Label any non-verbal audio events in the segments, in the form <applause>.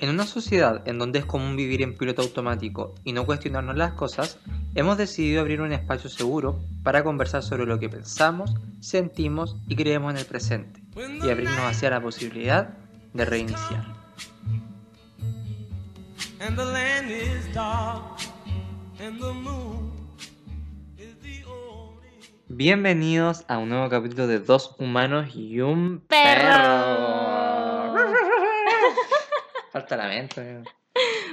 En una sociedad en donde es común vivir en piloto automático y no cuestionarnos las cosas, hemos decidido abrir un espacio seguro para conversar sobre lo que pensamos, sentimos y creemos en el presente y abrirnos hacia la posibilidad de reiniciar. and the land is dark and the moon is the only Bienvenidos a un nuevo capítulo de Dos Humanos y un Perro. Falta lamento. amigo.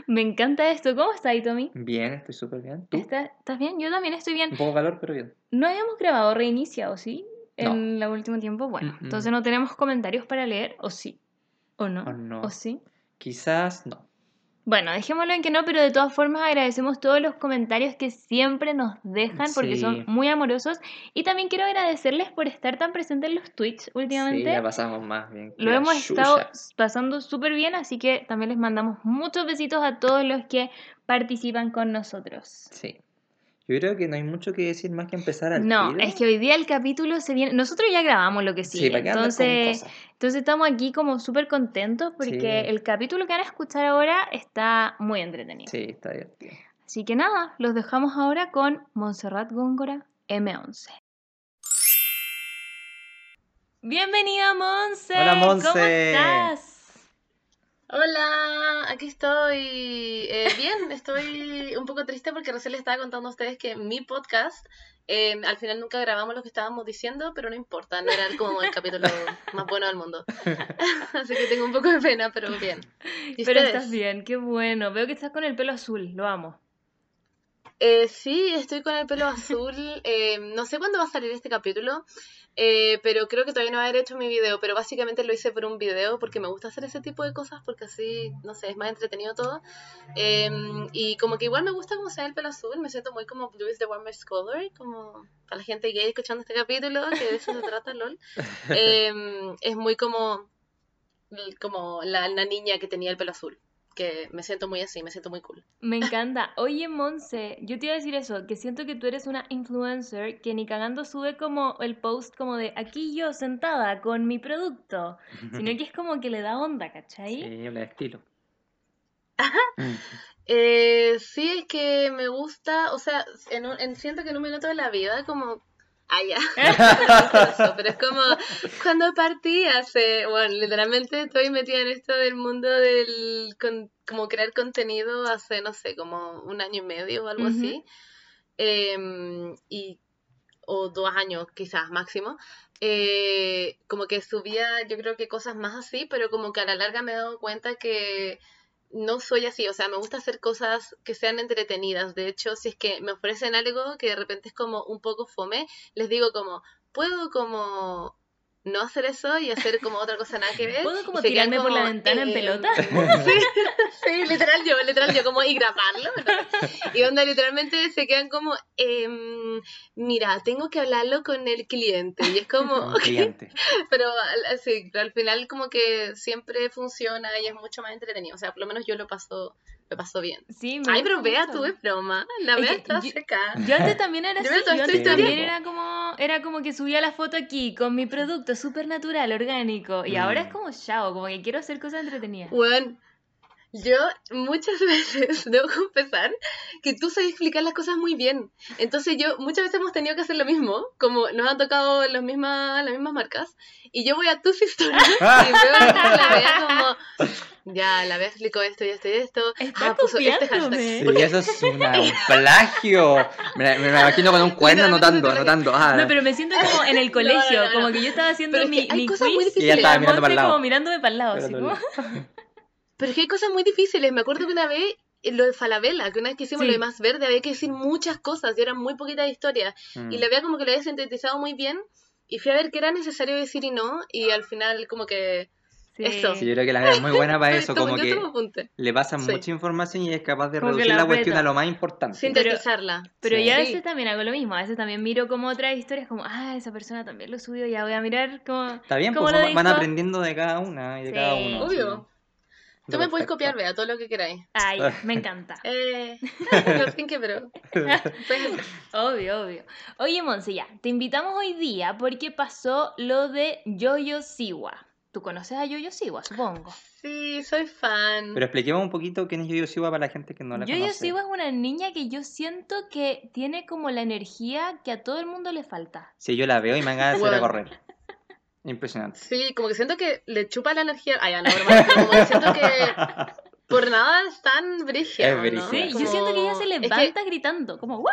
Me encanta esto. ¿Cómo estás, Tommy? Bien, estoy súper bien. ¿Tú? ¿Estás, ¿Estás bien? Yo también estoy bien. Un poco calor, pero bien. No habíamos grabado reinicia, ¿o sí? No. En el último tiempo. Bueno, Mm, mm. entonces no tenemos comentarios para leer, ¿o sí? ¿O no? ¿O no? ¿O sí? Quizás no. Bueno, dejémoslo en que no, pero de todas formas agradecemos todos los comentarios que siempre nos dejan porque Sí. son muy amorosos. Y también quiero agradecerles por estar tan presentes en los tweets Sí, últimamente. la pasamos más bien. Lo hemos estado pasando súper bien, así que también les mandamos muchos besitos a todos los que participan con nosotros. Sí. Yo creo que no hay mucho que decir más que empezar al No, tiro. es que hoy día el capítulo se viene. Nosotros ya grabamos lo que Sí, sigue. con entonces, cosas. entonces estamos aquí como súper contentos porque Sí. el capítulo que van a escuchar ahora está muy entretenido. Sí, está divertido. Así que nada, los dejamos ahora con Montserrat Góngora M11. Bienvenida, Monse. Hola, Monse. ¿Cómo estás? Hola, aquí estoy. Eh, bien, estoy un poco triste porque recién les estaba contando a ustedes que mi podcast, eh, al final nunca grabamos lo que estábamos diciendo, pero no importa, no era como el capítulo más bueno del mundo. <laughs> Así que tengo un poco de pena, pero bien. ¿Y Pero ustedes? estás bien, qué bueno. Veo que estás con el pelo azul, lo amo. Eh, sí, estoy con el pelo azul. <laughs> eh, no sé cuándo va a salir este capítulo, eh, pero creo que todavía no haber hecho mi video. Pero básicamente lo hice por un video porque me gusta hacer ese tipo de cosas porque así, no sé, es más entretenido todo. Eh, y como que igual me gusta cómo se ve el pelo azul, me siento muy como Blue is the warmest color, como para la gente gay escuchando este capítulo, que de eso se trata, lol. <laughs> Eh, es muy como, como la, la niña que tenía el pelo azul, que me siento muy así, me siento muy cool. Me encanta. Oye, Monse, yo te iba a decir eso, que siento que tú eres una influencer que ni cagando sube como el post como de aquí yo sentada con mi producto, sino que es como que le da onda, ¿cachai? Sí, habla de estilo. Eh, sí, es que me gusta, o sea, en un- en- siento que en un minuto de la vida, como, ah, ya, <laughs> Eso, pero es como cuando partí hace, bueno, literalmente estoy metida en esto del mundo del, con- como crear contenido hace, no sé, como un año y medio o algo así, Em, y, o dos años quizás máximo. Eh, como que subía, yo creo que cosas más así, pero como que a la larga me he dado cuenta que no soy así, o sea, me gusta hacer cosas que sean entretenidas. De hecho, si es que me ofrecen algo que de repente es como un poco fome, les digo como, puedo como no hacer eso y hacer como otra cosa nada que ver. ¿Puedo como Y se quedan tirarme por la ventana en eh, pelota? <laughs> Sí, sí, literal yo, literal yo, como y grabarlo. ¿no? Y onda, literalmente se quedan como, em, mira, tengo que hablarlo con el cliente. Y es como, <laughs> Como ok, cliente. pero sí, al final como que siempre funciona y es mucho más entretenido. O sea, por lo menos yo lo paso, lo paso bien. Sí, me Ay, pero vea, tú es broma. La vea está yo- seca. Yo antes también era <laughs> Yo así, yo antes también era como, era como que subía la foto aquí con mi producto súper natural, orgánico, y ahora es Mm. como chao, como que quiero hacer cosas entretenidas. Bueno, yo muchas <laughs> veces debo confesar que tú sabes explicar las cosas muy bien. Entonces yo muchas veces hemos tenido que hacer lo mismo, como nos han tocado las mismas, las mismas marcas, y yo voy a tus <laughs> historias y veo a la vea como, ya, la vea explicó esto y esto y esto, Está ah, puso este hashtag. Sí, eso es una- un <laughs> plagio. Me, me imagino con un cuaderno anotando, anotando. Ah, No, pero me siento como en el colegio, no, no. como que yo estaba haciendo Pero es mi, que hay mi cosas quiz. Y ella estaba mirando para el lado. como mirándome para el lado, Pero así no- como... Pero es que hay cosas muy difíciles. Me acuerdo que una vez, lo de Falabella, que una vez que hicimos Sí. lo de Más Verde, había que decir muchas cosas y eran muy poquitas historias. Mm. Y la vea como que lo había sintetizado muy bien. Y fui a ver qué era necesario decir y no. Y al final, como que. Sí. Eso. Sí, yo creo que la es muy buena para <laughs> eso, como que le pasan Sí. mucha información y es capaz de Como reducir la la cuestión a lo más importante. Sintetizarla. Pero Sí. yo a veces también hago lo mismo, a veces también miro como otras historias, como, ah, esa persona también lo subió, ya voy a mirar como... Está bien, ¿Cómo pues lo van- dijo? aprendiendo de cada una y de Sí. cada uno. Obvio. Tú me puedes copiar, vea, todo lo que queráis. Ay, <laughs> me encanta. Eh, <laughs> no sé en qué, pero. <laughs> Obvio, obvio. Oye, Monse, ya, te invitamos hoy día porque pasó lo de Yoyo Siwa, tu Tú conoces a Yoyo Siwa, supongo. Sí, soy fan. Pero expliquemos un poquito quién es Yoyo Siwa para la gente que no la Yoyo conoce. Siwa es una niña que yo siento que tiene como la energía que a todo el mundo le falta. Sí, yo la veo y me dan ganas de salir a correr. Impresionante. Sí, como que siento que le chupa la energía. Ah, ya, no, broma, pero como que siento que <laughs> por nada es tan brígida. Es ¿no? brígida. Sí, Como- yo siento que ella se Es que- levanta gritando, como.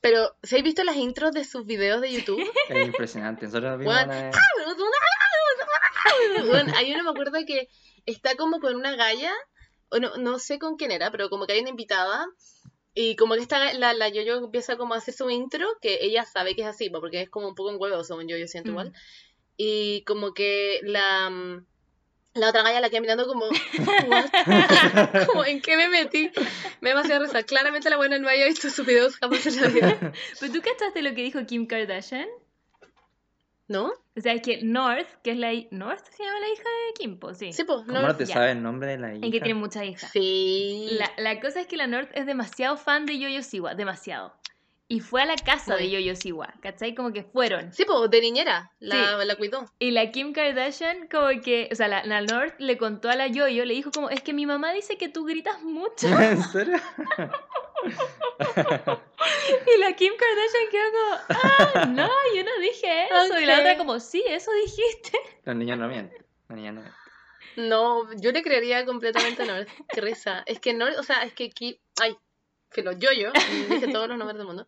Pero, ¿se habéis visto las intros de sus videos de YouTube? <laughs> Es impresionante. Nosotros vimos What? una- Bueno, hay uno me acuerdo que está como con una galla, o no, no sé con quién era, pero como que hay una invitada, y como que esta, la, la Yoyo empieza como a hacer su intro, que ella sabe que es así, porque es como un poco un huevo, según yo, yo siento Mm. igual, y como que la, la otra galla la queda mirando como, <laughs> como, ¿en qué me metí? Me da demasiado risa. Claramente la buena no haya visto sus videos jamás en la vida. <laughs> ¿Pero tú cachaste lo que dijo Kim Kardashian? ¿No? O sea, es que North, que es la... ¿North se llama la hija de Kim? Pues sí. Sí, pues, ¿Cómo no. no te ya. sabe el nombre de la hija? Y que tiene muchas hijas. Sí. La, la cosa es que la North es demasiado fan de Yoyo Siwa, demasiado. Y fue a la casa de Uy. Yoyo Siwa, ¿cachai? Como que fueron. Sí, pues, de niñera. La, la cuidó. Y la Kim Kardashian, como que, o sea, la, la North le contó a la Yoyo, le dijo como, es que mi mamá dice que tú gritas mucho. <laughs> ¿En serio? <laughs> <laughs> Y la Kim Kardashian quedó como, ah, no, yo no dije eso. Y la otra como, sí, eso dijiste. Los niños no mienten. Los niños no mienten. No, yo le creería completamente a North. Qué risa. Es que North, o sea, es que aquí. Ay, filo, Yoyo, dije todos los nombres del mundo.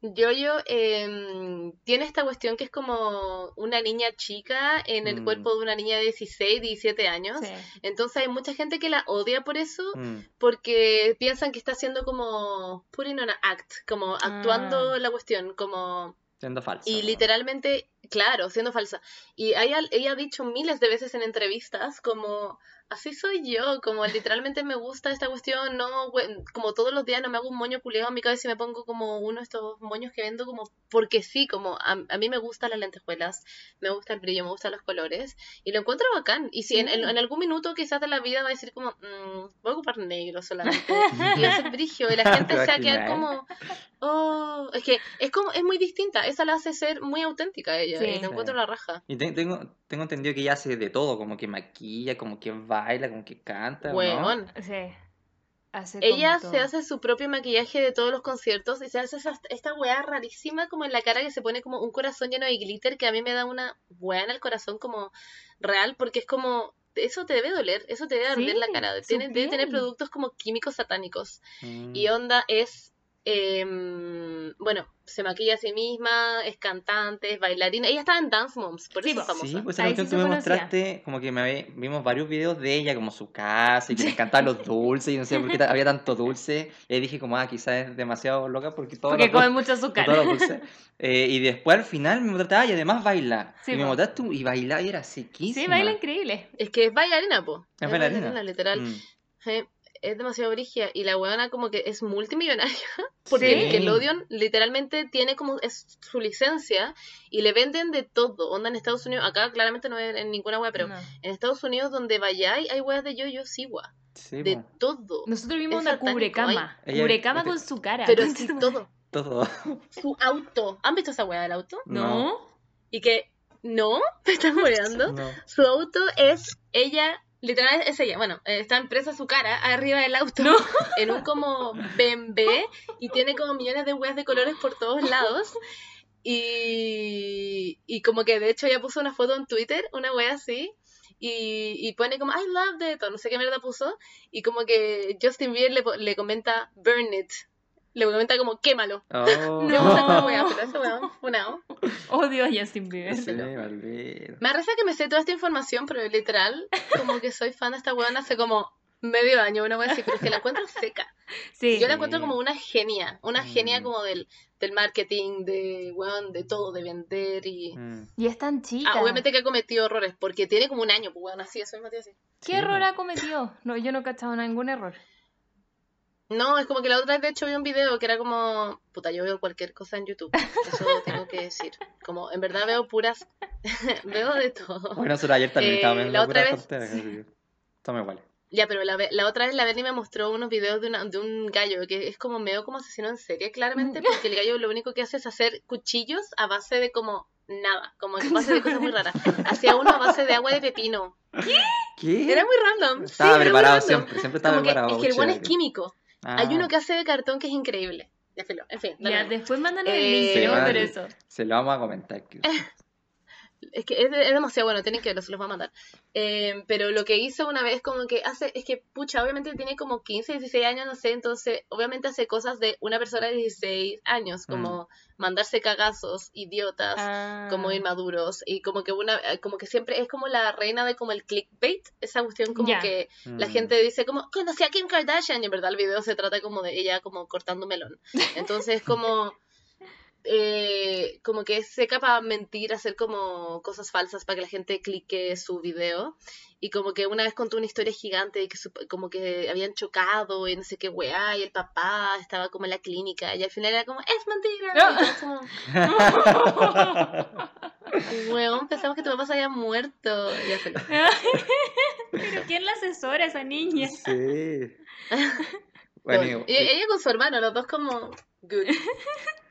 Yoyo em, tiene esta cuestión que es como una niña chica en el Mm. cuerpo de una niña de 16, 17 años. Sí. Entonces hay mucha gente que la odia por eso, Mm. porque piensan que está haciendo como putting on an act, como actuando Ah. la cuestión, como Siendo falso. y ¿no? literalmente, claro, siendo falsa. Y ella, ella ha dicho miles de veces en entrevistas como, así soy yo, como literalmente me gusta esta cuestión, no, como todos los días no me hago un moño culeado en mi cabeza y me pongo como uno de estos moños que vendo como porque sí, como a, a mí me gustan las lentejuelas, me gusta el brillo, me gustan los colores y lo encuentro bacán. Y si en, Sí. en- en algún minuto quizás de la vida va a decir como, "Mm, voy a ocupar negro solamente <laughs> y va a ser brillo y la gente ¿Te se va a quedar como, oh, es que es como, es muy distinta, esa la hace ser muy auténtica ella Sí. y Sí. encuentro la raja. Y te- tengo, tengo entendido que ella hace de todo, como que maquilla, como que baila, como que canta, ¿o ¿no? Weón. Sí. Hace Ella se hace su propio maquillaje de todos los conciertos y se hace esa- esta weá rarísima como en la cara que se pone como un corazón lleno de glitter que a mí me da una weá en el corazón como real porque es como eso te debe doler, eso te debe arder la cara, Tiene, debe tener productos como químicos satánicos Mm. y onda es em, bueno, se maquilla a sí misma, es cantante, es bailarina, ella estaba en Dance Moms, por Sí, eso es famosa. Sí, pues esa Ahí cuestión sí tú me conocía. mostraste, como que me había- vimos varios videos de ella, como su casa, y que <laughs> le encantaban los dulces, y no sé por qué había tanto dulce. Y dije como, ah, quizás es demasiado loca porque todo Porque come mucho azúcar. todo dulce. Eh, y después al final me mostraste, ah, y además baila. Sí, y me mostraste un- y bailaba y era sequísima. Sí, baila increíble. Es que es bailarina, po. Es bailarina. literal. Mm. Eh, es demasiado brígida y la weona como que es multimillonaria <laughs> porque Sí. Nickelodeon literalmente tiene como es su licencia y le venden de todo onda en Estados Unidos acá claramente no es en ninguna wea pero No. en Estados Unidos donde vayáis hay weas de Yo-Yo Siwa Sí, de todo Nosotros vimos Es una satánico, cubrecama. ay. Ella- Cubrecama con su cara. pero <laughs> sí todo todo. su auto ¿han visto esa wea del auto? No. y que no <laughs> me están weando No. su auto es ella literal es ella bueno eh, está impresa su cara arriba del auto No. <laughs> en un como BMW y tiene como millones de weas de colores por todos lados. Y, y como que de hecho ella puso una foto en Twitter, una wea así, y, y pone como I love it, o no sé qué mierda puso, y como que Justin Bieber le, le comenta burn it, le comenta como quémalo. Oh. Me gusta esa wea, pero esa wea funao. Odio a Justin Bieber. Sí. Me arresa que me sé toda esta información, pero literal, como que soy fan de esta weona hace como medio año, una wea así, pero es que la encuentro seca. <laughs> Sí. Yo la encuentro como una genia, una genia Mm. como del, del marketing, de, weón, de todo, de vender y... Mm. Y es tan chica. Ah, obviamente que ha cometido errores, porque tiene como un año, pues weón, así, eso es Matías así. ¿Qué Sí, error ha cometido? No, yo no he cachado ningún error. No, es como que la otra vez de hecho vi un video que era como, puta, yo veo cualquier cosa en YouTube, eso tengo que decir. Como, en verdad veo puras, <laughs> veo de todo. Bueno, nosotros ayer también Eh, estábamos viendo la otra vez- tonteras, iguales. Ya, pero la, ve- la otra vez la Berni me mostró unos videos de, una, de un gallo que es como medio como asesino en serie, claramente, porque el gallo lo único que hace es hacer cuchillos a base de como nada, como que pasa de cosas muy raras. Hacía uno a base de agua de pepino. ¿Qué? Era muy random. sí, Estaba preparado random. siempre, siempre estaba Como que, preparado. es que el buen es chévere. Químico. Hay Ah, uno que hace de cartón que es increíble. En fin. Ya, después mándanos el Eh, link, Sí, eso. Se lo vamos a comentar. <laughs> Es que es, es demasiado bueno, tienen que verlo, se los voy a mandar. Eh, pero lo que hizo una vez como que hace, es que, pucha, obviamente tiene como 15, 16 años, no sé, entonces obviamente hace cosas de una persona de 16 años, como mandarse cagazos, idiotas, Ah. como inmaduros, y como que una, eh, como que siempre es como la reina de como el clickbait, esa cuestión como Ya. que la Mm. gente dice como, conocí a Kim Kardashian, y en verdad el video se trata como de ella como cortando melón. <laughs> Entonces como, eh, como que es seca para mentir, hacer como cosas falsas para que la gente clique su video. Y como que una vez contó una historia gigante de que su- como que habían chocado y no sé qué weá, y el papá estaba como en la clínica, y al final era como, es mentira. Como, <laughs> weón, pensamos que tu papá se había muerto. Y ya se lo- <laughs> Pero ¿quién la asesora a esa niña? Sí. <laughs> Bueno, y, y- ella con su hermano, los dos como, good.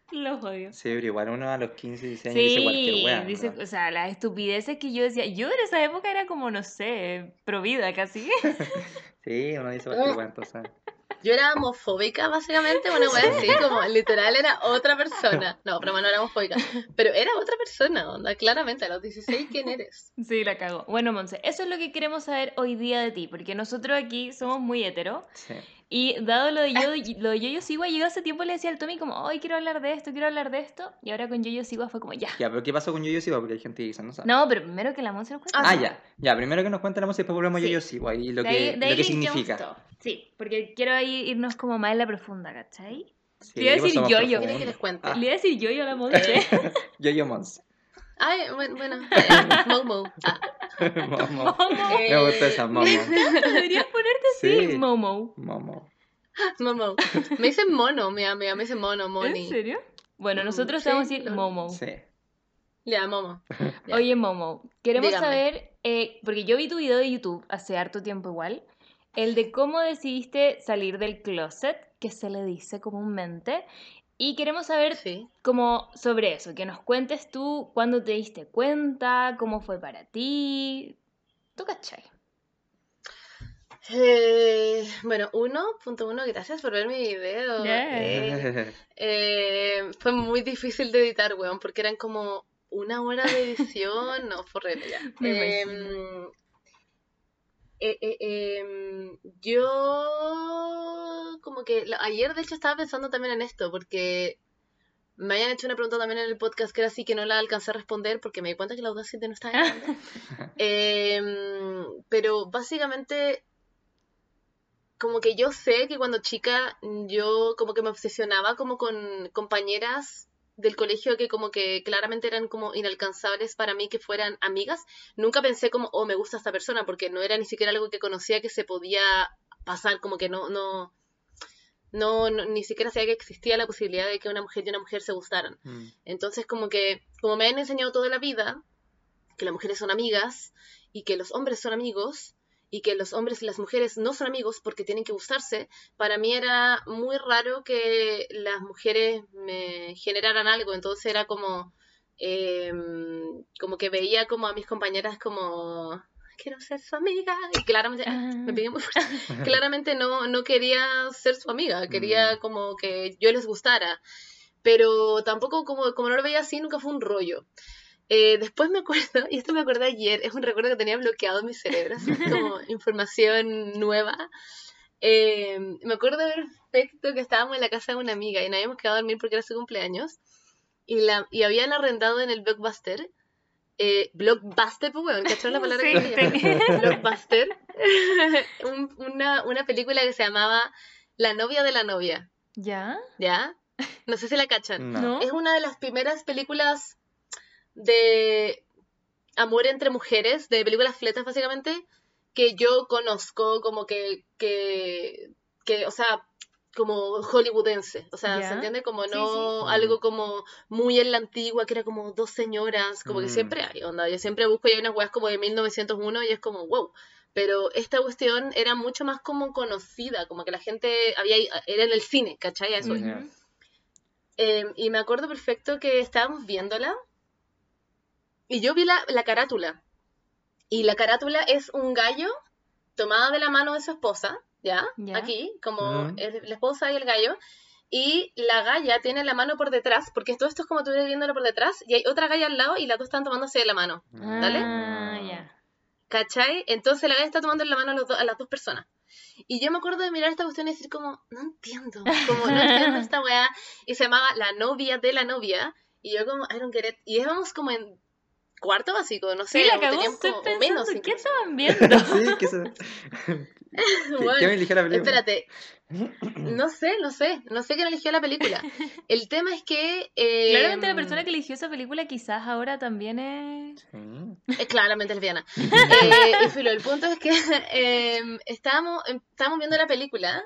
<laughs> Los odio. sí, pero igual uno a los 15, 16 años dice cualquier Sí, wea. o sea, las estupideces que yo decía. Yo en esa época era como, no sé, provida casi. <laughs> Sí, uno dice cualquier wea, entonces. <laughs> Yo era homofóbica, básicamente, una wea así, como literal era otra persona. No, pero no era homofóbica. Pero era otra persona, onda, claramente, a los 16, ¿quién eres? Sí, la cago. Bueno, Monse, eso es lo que queremos saber hoy día de ti, porque nosotros aquí somos muy hetero. Sí. Y dado lo de yo, <laughs> lo de Yoyo Siwa, yo hace tiempo le decía al Tommy como, hoy quiero hablar de esto, quiero hablar de esto. Y ahora con Yoyo Siwa fue como, ya. Ya, pero ¿qué pasó con Yo-Yo Siwa? Porque hay gente que dice, no sabe. No, pero primero que la Monse nos cuente. Ah, ya. Ya, primero que nos cuente la música y después volvemos a Sí. Yo-Yo Siwa y lo De que, ahí- de lo ahí que significa. todo. Sí, porque quiero irnos como más en la profunda, ¿cachai? Sí, Te iba a decir yo-yo. ¿Quieren que les cuente? Ah, Le iba a decir Yoyo a la Monse. <laughs> Yo-Yo Mons. Ay, bueno, bueno. <laughs> Momo. Ah, <laughs> Momo. Momo. eh, Me gusta esa Momo. Deberías ponerte así, Sí. Momo. Momo. Momo. Me dicen mono, mi amiga, me dicen mono, moni. ¿En serio? Bueno, nosotros sí, vamos a decir Momo. Sí. Ya, Momo. Ya. <laughs> Oye, Momo, queremos Dígame. saber, eh, porque yo vi tu video de YouTube hace harto tiempo igual, el de cómo decidiste salir del closet, que se le dice comúnmente, y queremos saber Sí. como sobre eso, que nos cuentes tú cuándo te diste cuenta, cómo fue para ti. ¿Tú cachai? Eh, bueno, uno, punto uno, gracias por ver mi video. Yeah. Eh, eh, fue muy difícil de editar, weón, porque eran como una hora de edición. <laughs> No, fue ya. Eh, eh, em, yo como que ayer de hecho estaba pensando también en esto, porque me habían hecho una pregunta también en el podcast que era así que no la alcancé a responder porque me di cuenta que la Audacity no estaba grabando. <laughs> Em, pero básicamente, como que yo sé que cuando chica yo como que me obsesionaba como con compañeras del colegio que como que claramente eran como inalcanzables para mí que fueran amigas. Nunca pensé como, oh, me gusta esta persona, porque no era ni siquiera algo que conocía que se podía pasar, como que no, no, no, no- ni siquiera sabía que existía la posibilidad de que una mujer y una mujer se gustaran. Mm. Entonces, como que, como me han enseñado toda la vida, que las mujeres son amigas y que los hombres son amigos y que los hombres y las mujeres no son amigos porque tienen que gustarse, para mí era muy raro que las mujeres me generaran algo. Entonces era como, eh, como que veía como a mis compañeras como, quiero ser su amiga. Y claramente, Ah. <laughs> me pegué muy fuerte. <laughs> claramente no, no quería ser su amiga, quería Mm. como que yo les gustara. Pero tampoco, como, como no lo veía así, nunca fue un rollo. Eh, después me acuerdo, <laughs> y esto me acordé ayer, es un recuerdo que tenía bloqueado en mi cerebro, así <laughs> como información nueva. Eh, me acuerdo perfecto que estábamos en la casa de una amiga y nos habíamos quedado a dormir porque era su cumpleaños. Y, la, y habían arrendado en el Blockbuster. Eh, Blockbuster, pues bueno, ¿cacharon la palabra Sí, que tenía- <laughs> Blockbuster. Un- una, una película que se llamaba La novia de la novia. ¿Ya? ¿Ya? No sé si la cachan. ¿No? Es una de las primeras películas de amor entre mujeres, de películas fletas básicamente, que yo conozco como que, que, que o sea, como hollywoodense, o sea, Ya. ¿se entiende? Como no sí. algo como muy en la antigua, que era como dos señoras, como que Mm. siempre hay, onda, yo siempre busco y hay unas weas como de 1901 y es como, wow, pero esta cuestión era mucho más como conocida, como que la gente había, era en el cine, ¿cachai? Eso. Ya. eh, y me acuerdo perfecto que estábamos viéndola y yo vi la, la carátula. Y la carátula es un gallo tomada de la mano de su esposa, ¿ya? Ya. Aquí, como Mm. el- la esposa y el gallo. Y la galla tiene la mano por detrás, porque todo esto es como tú ves viéndolo por detrás, y hay otra galla al lado y las dos están tomándose de la mano. ¿Dale? Ah, ya. ¿Cachai? Entonces la galla está tomando en la mano a, los do- a las dos personas. Y yo me acuerdo de mirar esta cuestión y decir como, no entiendo, como no entiendo <laughs> esta weá. Y se llamaba La novia de la novia. Y yo como, I don't get it. Y íbamos como en cuarto básico, no sé. Sí, la o cagó, estoy pensando, menos ¿qué estaban <laughs> viendo? <laughs> Sí, que se... <laughs> ¿Qué, Bueno, qué me eligió la película? Espérate, <clears throat> no sé, no sé, no sé quién eligió la película. El tema es que... eh, Claramente la persona que eligió esa película quizás ahora también es... Sí. Eh, claramente lesbiana. Eh, y filo, el punto es que eh, estábamos, em, estábamos viendo la película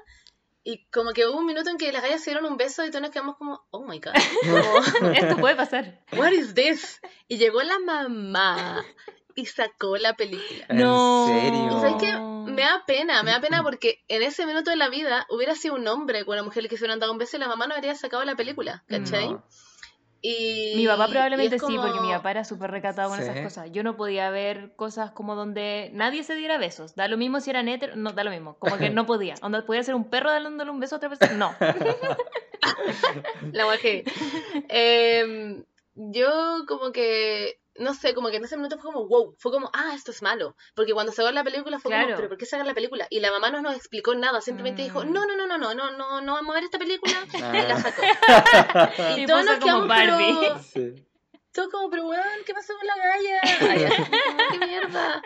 y como que hubo un minuto en que las gallas se dieron un beso y todos nos quedamos como, oh my god, <laughs> como, <laughs> Esto puede pasar. what is this? Y llegó la mamá y sacó la película. ¿En No. serio? Y sabes que me da pena, me da pena porque en ese minuto de la vida hubiera sido un hombre con una mujer que se hubieran dado un beso y la mamá no habría sacado la película, ¿cachai? No. Y, Mi papá probablemente sí, porque mi papá era súper recatado con Sí. esas cosas. Yo no podía ver cosas como donde nadie se diera besos. Da lo mismo si eran héteros, no, da lo mismo. Como que no podía. Onda, podía ser un perro dándole un beso a otra persona. No. <laughs> La guajé. Em, yo como que, no sé, como que en ese minuto fue como, wow, fue como, ah, esto es malo. Porque cuando sacó la película fue Claro. como, pero ¿por qué sacan la película? Y la mamá no nos explicó nada, simplemente dijo, Mm. no, no, no, no, no, no, no, no vamos a ver esta película. Y <laughs> la Ah. sacó. <laughs> Y Y todos nos como quedamos, Barbie. pero... <laughs> Sí. Todo como, pero weón, ¿qué pasó con la galla? ¡Qué mierda!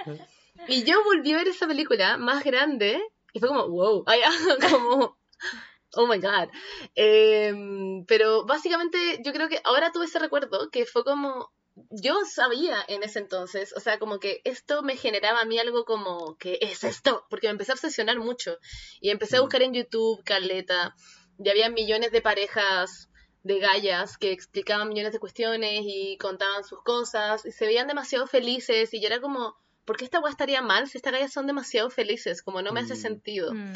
Y yo volví a ver esa película más grande y fue como, wow, ay, como, oh my god. Em, pero básicamente yo creo que ahora tuve ese recuerdo que fue como, yo sabía en ese entonces, o sea, como que esto me generaba a mí algo como, ¿qué es esto? Porque me empecé a obsesionar mucho y empecé a Mm. buscar en YouTube, Caleta, y había millones de parejas de gallas que explicaban millones de cuestiones y contaban sus cosas y se veían demasiado felices y yo era como, ¿por qué esta weá estaría mal si estas gallas son demasiado felices? Como no me hace Mm. sentido. Mm.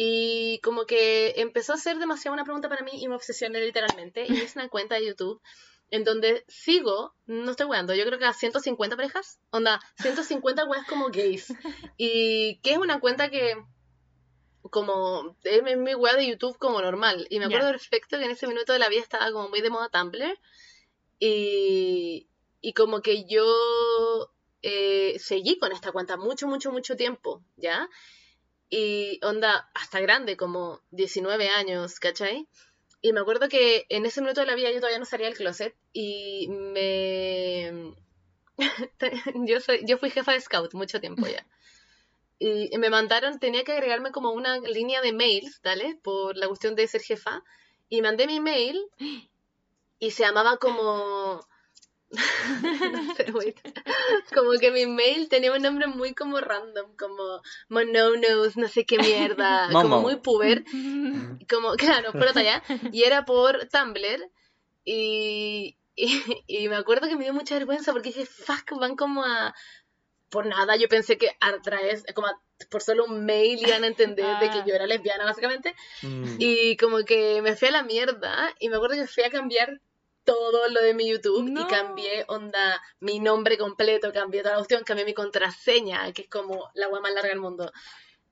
Y como que empezó a ser demasiado una pregunta para mí y me obsesioné literalmente y hice una cuenta de YouTube en donde sigo, no estoy weando, yo creo que a 150 parejas, onda, 150 weas como gays. Y que es una cuenta que como es mi- wea de YouTube como normal. Y me acuerdo Ya. perfecto que en ese minuto de la vida estaba como muy de moda Tumblr. Y, y como que yo eh, seguí con esta cuenta mucho, mucho, mucho tiempo, ¿ya? Y onda, hasta grande, como 19 años, ¿cachai? Y me acuerdo que en ese minuto de la vida yo todavía no salía del closet y me... <laughs> yo, soy, yo fui jefa de scout mucho tiempo ya. Y me mandaron, tenía que agregarme como una línea de mails, ¿vale? Por la cuestión de ser jefa. Y mandé mi mail y se llamaba como... <laughs> no sé. Como que mi mail tenía un nombre muy como random, como Mononos, no sé qué mierda, como muy puber <laughs> como, claro, por allá, y era por Tumblr, y, y, y me acuerdo que me dio mucha vergüenza porque dije, fuck, van como a, por nada, yo pensé que a través, como a- por solo un mail iban a entender de que Ah. yo era lesbiana, básicamente, Mm. y como que me fui a la mierda, y me acuerdo que fui a cambiar todo lo de mi YouTube No. y cambié onda mi nombre completo, cambié toda la cuestión, cambié mi contraseña, que es como la web más larga del mundo.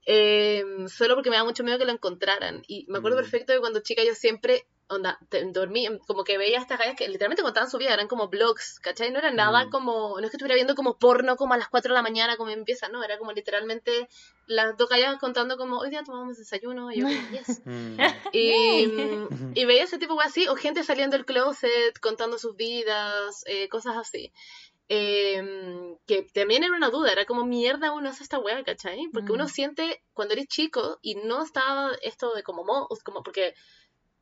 Eh, solo porque me da mucho miedo que lo encontraran. Y me acuerdo Mm. perfecto de cuando chica yo siempre, onda, te- dormí, como que veía estas gallas que literalmente contaban su vida, eran como blogs, ¿cachai? No era nada Mm. como, no es que estuviera viendo como porno como a las 4 de la mañana como empieza, no, era como literalmente las dos gallas contando como, hoy día tomamos desayuno, y yo como, <laughs> yes. Mm. Y, mm, y veía ese tipo de así, o gente saliendo del closet, contando sus vidas, eh, cosas así. Eh, que también era una duda, era como mierda uno hace esta wea, ¿cachai? Porque uno Mm. siente cuando eres chico y no estaba esto de como mo, como porque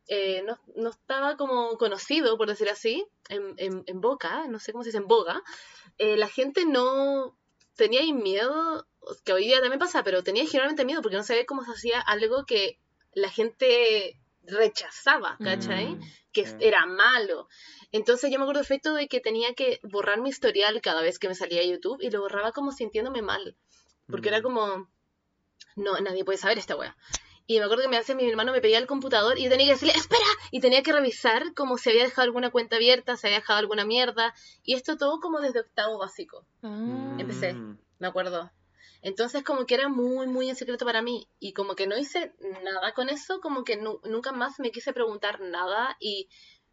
eh, no, no estaba como conocido, por decir así, en, en, en boca, no sé cómo se dice, en boga, eh, la gente no tenía miedo, que hoy día también pasa, pero tenía generalmente miedo porque no sabía cómo se hacía algo que la gente rechazaba, ¿cachai? Mm. que era malo. Entonces yo me acuerdo perfecto de que tenía que borrar mi historial cada vez que me salía a YouTube y lo borraba como sintiéndome mal. Porque era Mm. como, no, nadie puede saber esta wea. Y me acuerdo que me hacía mi hermano me pedía el computador y yo tenía que decirle, espera, y tenía que revisar como si había dejado alguna cuenta abierta, si había dejado alguna mierda. Y esto todo como desde octavo básico, Ah. Empecé. Me acuerdo. Entonces como que era muy, muy en secreto para mí. Y como que no hice nada con eso, como que nu- nunca más me quise preguntar nada y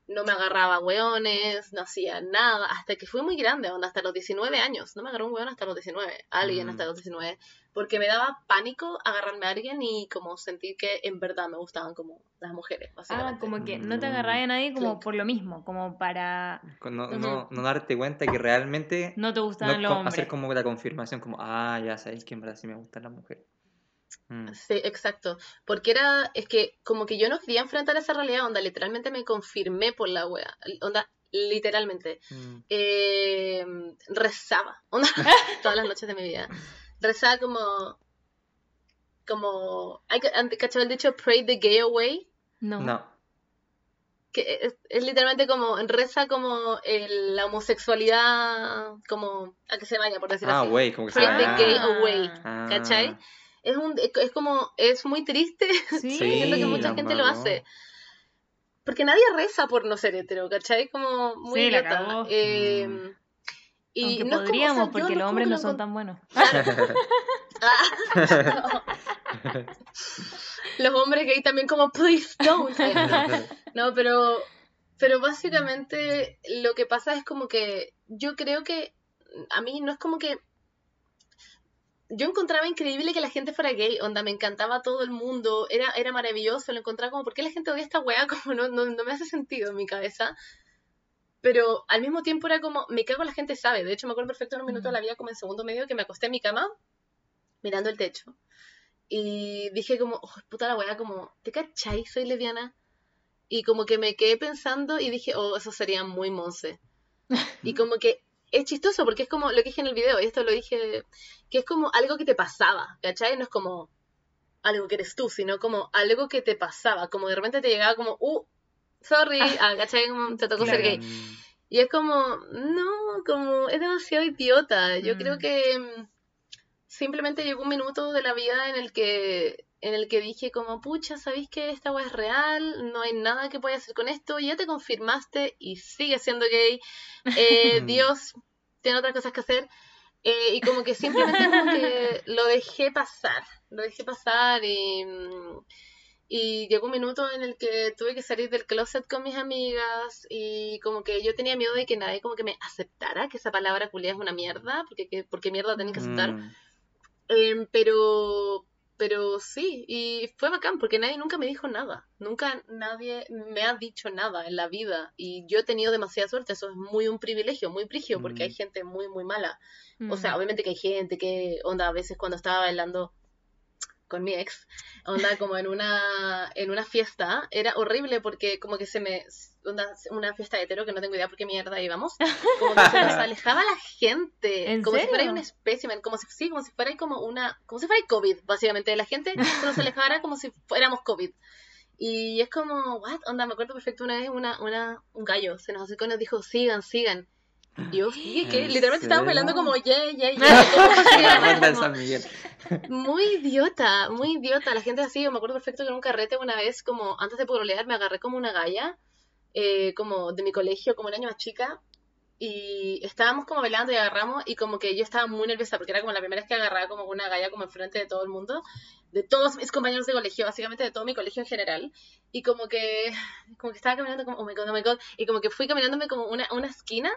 no me agarraba hueones, no hacía nada, hasta que fui muy grande, onda, hasta los 19 años. No me agarró un hueón hasta los 19, alguien Mm. hasta los 19, porque me daba pánico agarrarme a alguien y como sentir que en verdad me gustaban como las mujeres, Ah, como que no te Mm. agarraba a nadie como por lo mismo, como para No, no, no darte cuenta que realmente no te gustaban no los co- hombres. hacer como la confirmación, como, ah, ya sabéis que en verdad sí me gustan las mujeres. Mm. Sí, exacto. Porque era, es que como que yo no quería enfrentar esa realidad, onda, literalmente me confirmé por la wea, onda, literalmente. Mm. Eh, rezaba, onda, <laughs> todas las noches de mi vida. Rezaba como, como, hay que, ante- ¿cachai el dicho pray the gay away? No. No. Que es, es literalmente como, reza como el- la homosexualidad, como, a que se vaya, por decirlo Ah, así. güey, como que se Pray the gay away, Ah. ¿cachai? Es un, es, como, es muy triste <laughs> Sí. Siento que mucha gente lo hace. Porque nadie reza por no ser hetero, ¿cachai? Como muy Sí, la. Eh, Mm. Y Aunque no es como- o sea, podríamos, porque no los hombres que no son tan buenos. <laughs> Ah, Los hombres gay también como, please don't. <laughs> No, pero, pero básicamente lo que pasa es como que yo creo que a mí no es como que yo encontraba increíble que la gente fuera gay, onda, me encantaba todo el mundo, era, era maravilloso, lo encontraba como, ¿por qué la gente odia esta weá? <laughs> Como no, no, no me hace sentido en mi cabeza. Pero al mismo tiempo era como, me cago, la gente sabe. De hecho, me acuerdo perfecto en un minuto de la vida, como en segundo medio, que me acosté en mi cama, mirando el techo. Y dije como, oh, puta la weá, como, ¿te cachai? Soy lesbiana. Y como que me quedé pensando y dije, oh, eso sería muy monse. <laughs> Y como que es chistoso porque es como lo que dije en el video, y esto lo dije, que es como algo que te pasaba, ¿cachai? No es como algo que eres tú, sino como algo que te pasaba, como de repente te llegaba como, uh, sorry, ah, ¿cachai? Como te tocó ser Claro. gay. Y es como, no, como es demasiado idiota. Yo Mm. creo que mm, simplemente llegó un minuto de la vida en el que en el que dije como, pucha, ¿sabéis que esta weá es real? No hay nada que pueda hacer con esto. Ya te confirmaste y sigues siendo gay. Eh, <laughs> Dios tiene otras cosas que hacer. Eh, y como que simplemente como que <laughs> lo dejé pasar. Lo dejé pasar y... mm, y llegó un minuto en el que tuve que salir del closet con mis amigas y como que yo tenía miedo de que nadie como que me aceptara que esa palabra culia es una mierda, porque, que- porque mierda tienen que aceptar. Mm. Em, pero, pero sí, y fue bacán porque nadie nunca me dijo nada. Nunca nadie me ha dicho nada en la vida y yo he tenido demasiada suerte. Eso es muy un privilegio, muy prigio, porque Mm. hay gente muy, muy mala. O Mm. sea, obviamente que hay gente que, onda, a veces cuando estaba bailando con mi ex, onda, como en una, en una fiesta, era horrible porque como que se me, onda, una fiesta hetero que no tengo idea por qué mierda íbamos, como que se nos <laughs> alejaba la gente, ¿En como si fuera un espécimen, como si, sí, como si fuera como una, como si fuera COVID, básicamente, la gente se nos alejara como si fuéramos COVID. Y es como, what? Onda, me acuerdo perfecto una vez una, una, un gallo se nos acercó y nos dijo, sigan, sigan. Y yo, sí, que ¿En literalmente estábamos bailando como, yeah, yeah, yeah. <laughs> como muy idiota, muy idiota. La gente así, yo me acuerdo perfecto que en un carrete una vez, como antes de pololear, me agarré como una galla, eh, como de mi colegio, como un año más chica, y estábamos como bailando y agarramos, y como que yo estaba muy nerviosa, porque era como la primera vez que agarraba como una galla como enfrente de todo el mundo, de todos mis compañeros de colegio, básicamente de todo mi colegio en general, y como que, como que estaba caminando como, oh my god, oh my god, y como que fui caminándome como una, una esquina,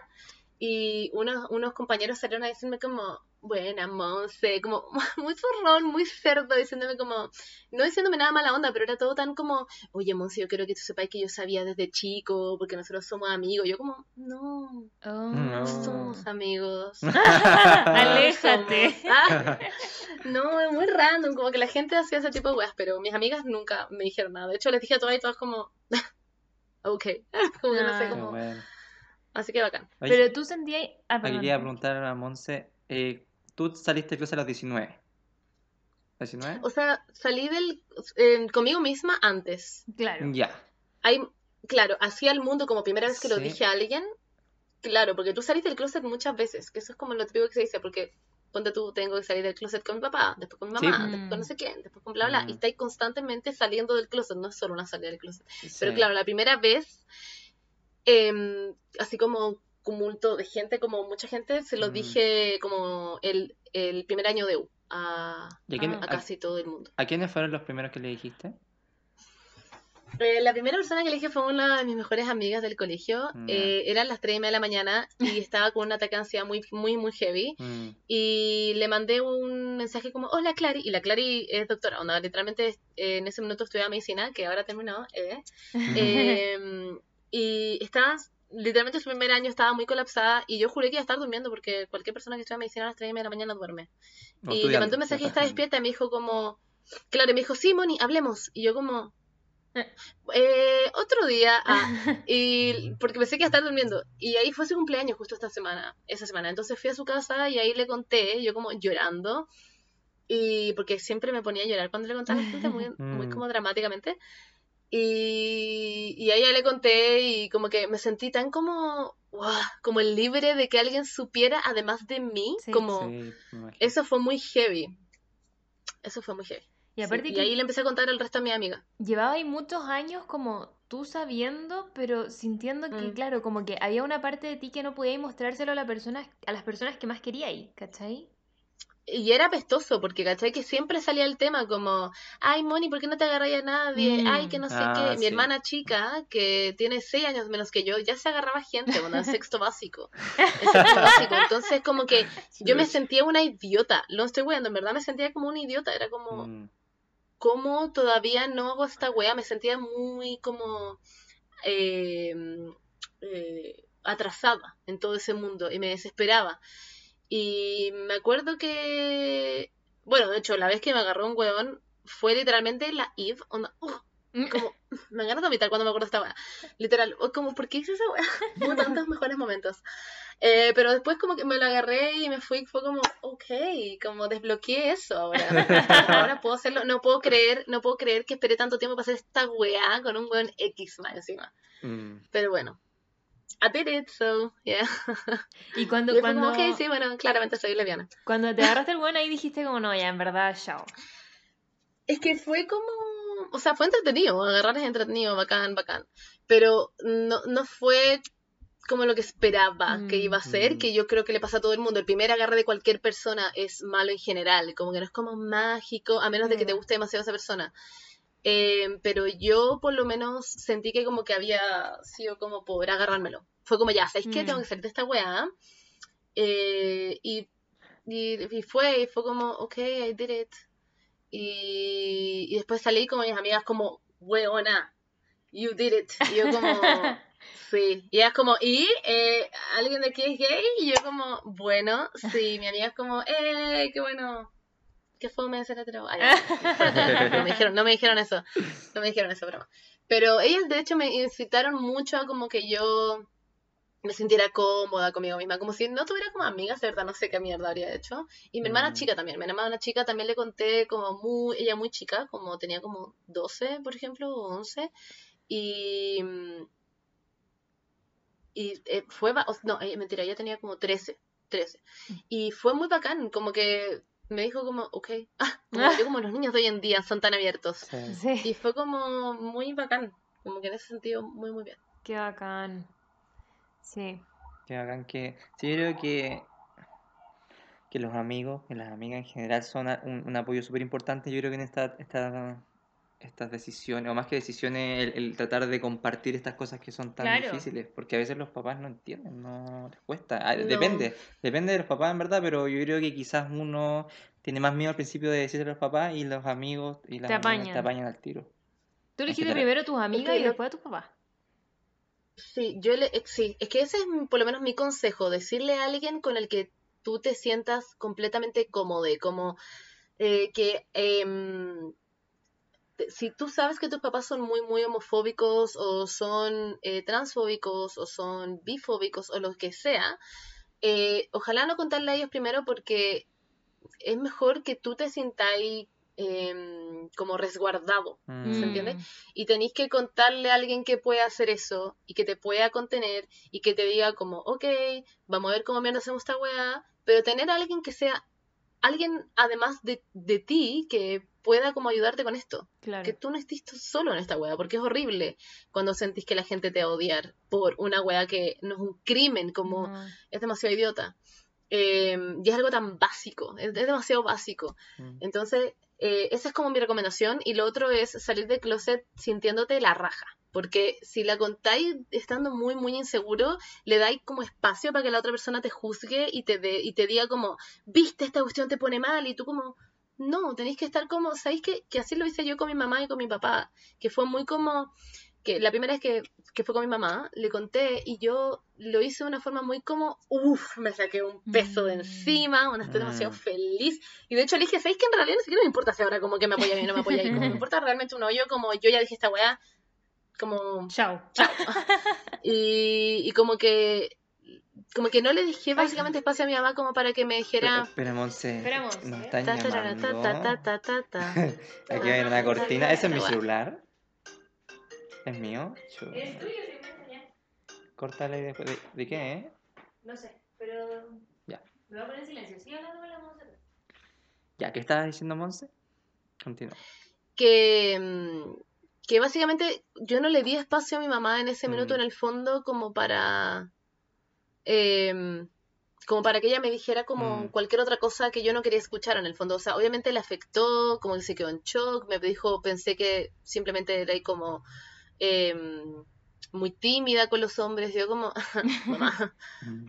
y unos, unos compañeros salieron a decirme como, buena, Monse, como <laughs> muy zorrón, muy cerdo, diciéndome como, no diciéndome nada mala onda, pero era todo tan como, oye, Monse, yo quiero que tú sepáis que yo sabía desde chico, porque nosotros somos amigos. Yo como, no, Oh. No. somos amigos. <laughs> Aléjate. <laughs> Ah, no, es muy random, como que la gente hacía ese tipo de weas, pero mis amigas nunca me dijeron nada. De hecho, les dije a todas y todas como, ok, como que no sé Ah. cómo. Bueno. Así que bacán. Oye, Pero tú sentías... Ah, Aquí perdón. quería preguntar a Monse, eh, tú saliste de clase a los 19. ¿19? O sea, salí del eh, conmigo misma antes. Claro. Ya. Hay, claro, hacía el mundo como primera vez que lo Sí. dije a alguien. Claro, porque tú salís del closet muchas veces, que eso es como lo típico que se dice, porque ponte tú, tengo que salir del closet con mi papá, después con mi Sí. mamá, después con no sé quién, después con bla, bla, Mm. y estáis constantemente saliendo del closet, no es solo una salida del closet. Pero Sí. claro, la primera vez, em, así como tumulto de gente, como mucha gente, se lo Mm. dije como el, el primer año de U a, ¿Y a, quién- a a- casi todo el mundo. a quiénes fueron los primeros que le dijiste? Eh, la primera persona que elegí fue una de mis mejores amigas del colegio. Ya. Eh, eran las 3 y media de la mañana y <laughs> estaba con un ataque de ansiedad muy, muy, muy heavy. Mm. Y le mandé un mensaje como, hola Clary. Y la Clary es doctora, onda, literalmente eh, en ese minuto estudiaba medicina, que ahora terminó. Eh. <laughs> Y estaba, literalmente su primer año estaba muy colapsada y yo juré que iba a estar durmiendo porque cualquier persona que estudia medicina a las 3 y media de la mañana duerme. Y le mandé un mensaje está despierta y me dijo como, claro, y me dijo, sí, Moni, hablemos. Y yo como, Eh. "Eh, otro día, ah, <laughs> y porque pensé que iba a estar durmiendo. Y ahí fue su cumpleaños justo esta semana, esa semana. Entonces fui a su casa y ahí le conté, yo como llorando. Y porque siempre me ponía a llorar cuando le contaba a la gente, muy, muy Mm. como dramáticamente. Y, y a ella le conté y como que me sentí tan como, como libre de que alguien supiera además de mí, Sí. como... Sí. Eso fue muy heavy. Eso fue muy heavy. Y Sí, aparte y que ahí le empecé a contar al resto a mi amiga. llevaba ahí muchos años como tú sabiendo, pero sintiendo que, Mm. claro, como que había una parte de ti que no podías mostrárselo a la persona, a las personas que más queríais, ¿cachai? Y era pestoso, porque ¿cachai? Que siempre salía el tema como, ay, Moni, ¿por qué no te agarras a nadie? Mm. Ay, que no sé Ah, qué. Mi sí. hermana chica, que tiene seis años menos que yo, ya se agarraba gente, bueno, en <laughs> sexto básico. En sexto básico. Entonces, como que <laughs> yo me sentía una idiota. No estoy weando, en verdad me sentía como una idiota. Era como, Mm. ¿cómo todavía no hago esta wea? Me sentía muy como eh, eh, atrasada en todo ese mundo y me desesperaba. Y me acuerdo que, bueno, de hecho, la vez que me agarró un huevón fue literalmente la Eve, onda, ugh, como, <laughs> me dan ganas de vomitar cuando me acuerdo de esta wea. Literal, o como, ¿por qué hice esa wea? <laughs> Hubo tantos mejores momentos. Eh, pero después como que me lo agarré y me fui, fue como, ok, como desbloqueé eso ahora. Ahora <laughs> puedo hacerlo, no puedo creer, no puedo creer que esperé tanto tiempo para hacer esta weá con un weón X más encima. Mm. Pero bueno, I did it, so, yeah. Y cuando, <laughs> Y cuando, como, ok, sí, bueno, claramente soy lesbiana. cuando te <laughs> agarraste el bueno ahí dijiste como, no, ya, en verdad, chao. Es que fue como, o sea, fue entretenido, agarrar es entretenido, bacán, bacán. Pero no, no fue como lo que esperaba que Mm. iba a ser, Mm. que yo creo que le pasa a todo el mundo. El primer agarre de cualquier persona es malo en general, como que no es como mágico, a menos de que te Mm. guste demasiado esa persona. Eh, pero yo por lo menos sentí que como que había sido como poder agarrármelo. Fue como ya, ¿sabes qué? Mm. Tengo que salir de esta weá. Eh, y, y, y fue, y fue como, ok, I did it. Y, y después salí con mis amigas como, weona, you did it. Y yo como, <laughs> sí. Y ella es como, ¿y? Eh, ¿Alguien de aquí es gay? Y yo como, bueno, sí. Mi amiga es como, ¡eh, qué bueno! Qué fome ser hetero. Ay, <laughs> no, me dijeron, no me dijeron eso. No me dijeron eso, broma. Pero ellas de hecho me incitaron mucho a como que yo me sintiera cómoda conmigo misma, como si no tuviera como amigas, de verdad, no sé qué mierda habría hecho. Y mi hermana Mm. chica también, mi hermana chica también le conté como muy, ella muy chica, como tenía como 12, por ejemplo, o 11, y, mm, y eh, fue, no, eh, mentira, ella tenía como 13, 13, y fue muy bacán, como que me dijo como, ok, <laughs> ah, como yo como los niños de hoy en día son tan abiertos, Sí. Sí, y fue como muy bacán, como que en ese sentido muy, muy bien. qué bacán. Sí. Qué bacán que. Sí, yo creo que. Que los amigos, que las amigas en general son un apoyo súper importante. Yo creo que en esta, esta, estas decisiones, o más que decisiones, el, el tratar de compartir estas cosas que son tan Claro. difíciles. Porque a veces los papás no entienden, no les cuesta. Ah, No. Depende, depende de los papás en verdad, pero yo creo que quizás uno tiene más miedo al principio de decirle a los papás y los amigos y las Te apañan. te apañan al tiro. Tú elegiste primero a tus amigas que y después a tus papás. Sí, yo le, eh, sí, es que ese es por lo menos mi consejo, decirle a alguien con el que tú te sientas completamente cómodo, como eh, que em, si tú sabes que tus papás son muy, muy homofóbicos o son eh, transfóbicos o son bifóbicos o lo que sea, eh, ojalá no contarle a ellos primero porque es mejor que tú te sintáis em, como resguardado Mm. ¿Se entiende? Mm. y tenéis que contarle a alguien que pueda hacer eso y que te pueda contener y que te diga como, ok, vamos a ver cómo mierda hacemos esta weá, pero tener a alguien que sea alguien además de, de ti que pueda como ayudarte con esto. Claro. Que tú no estés solo en esta wea, porque es horrible cuando sentís que la gente te va a odiar por una wea que no es un crimen, como No. es demasiado idiota. Eh, y es algo tan básico, es, es demasiado básico. Mm. Entonces, eh, esa es como mi recomendación. Y lo otro es salir del closet sintiéndote la raja. Porque si la contáis estando muy, muy inseguro, le dais como espacio para que la otra persona te juzgue y te, dé- y te diga como, viste, esta cuestión te pone mal. Y tú como, no, tenéis que estar como, ¿sabéis que, que así lo hice yo con mi mamá y con mi papá? Que fue muy como, que la primera vez que, que fue con mi mamá, le conté y yo lo hice de una forma muy como, uff, me saqué un peso de Mm. encima, una estoy demasiado Mm. feliz. Y de hecho le dije, ¿sabéis que en realidad ni siquiera me importa si ahora como que me apoya y no me apoya? Y como me <laughs> importa realmente un hoyo, como yo ya dije esta weá, como Chao. y, y como que como que no le dejé básicamente espacio a mi mamá como para que me dijera espera, Monse. Esperamos, Nos están llamando. Aquí hay una cortina. ¿Ese es mi celular? ¿Es mío? Es tuyo. Córtale después. ¿De, de qué, eh? No sé, pero. Ya. Me voy a poner en silencio. Sigue hablando con la música. Ya, ¿qué estabas diciendo, Monse? Continúa. que, que básicamente yo no le di espacio a mi mamá en ese minuto Mm. en el fondo como para em, como para que ella me dijera como Mm. cualquier otra cosa que yo no quería escuchar en el fondo. O sea, obviamente le afectó, como que se quedó en shock, me dijo, pensé que simplemente era ahí como em, muy tímida con los hombres. Yo como, <laughs> mamá, Mm.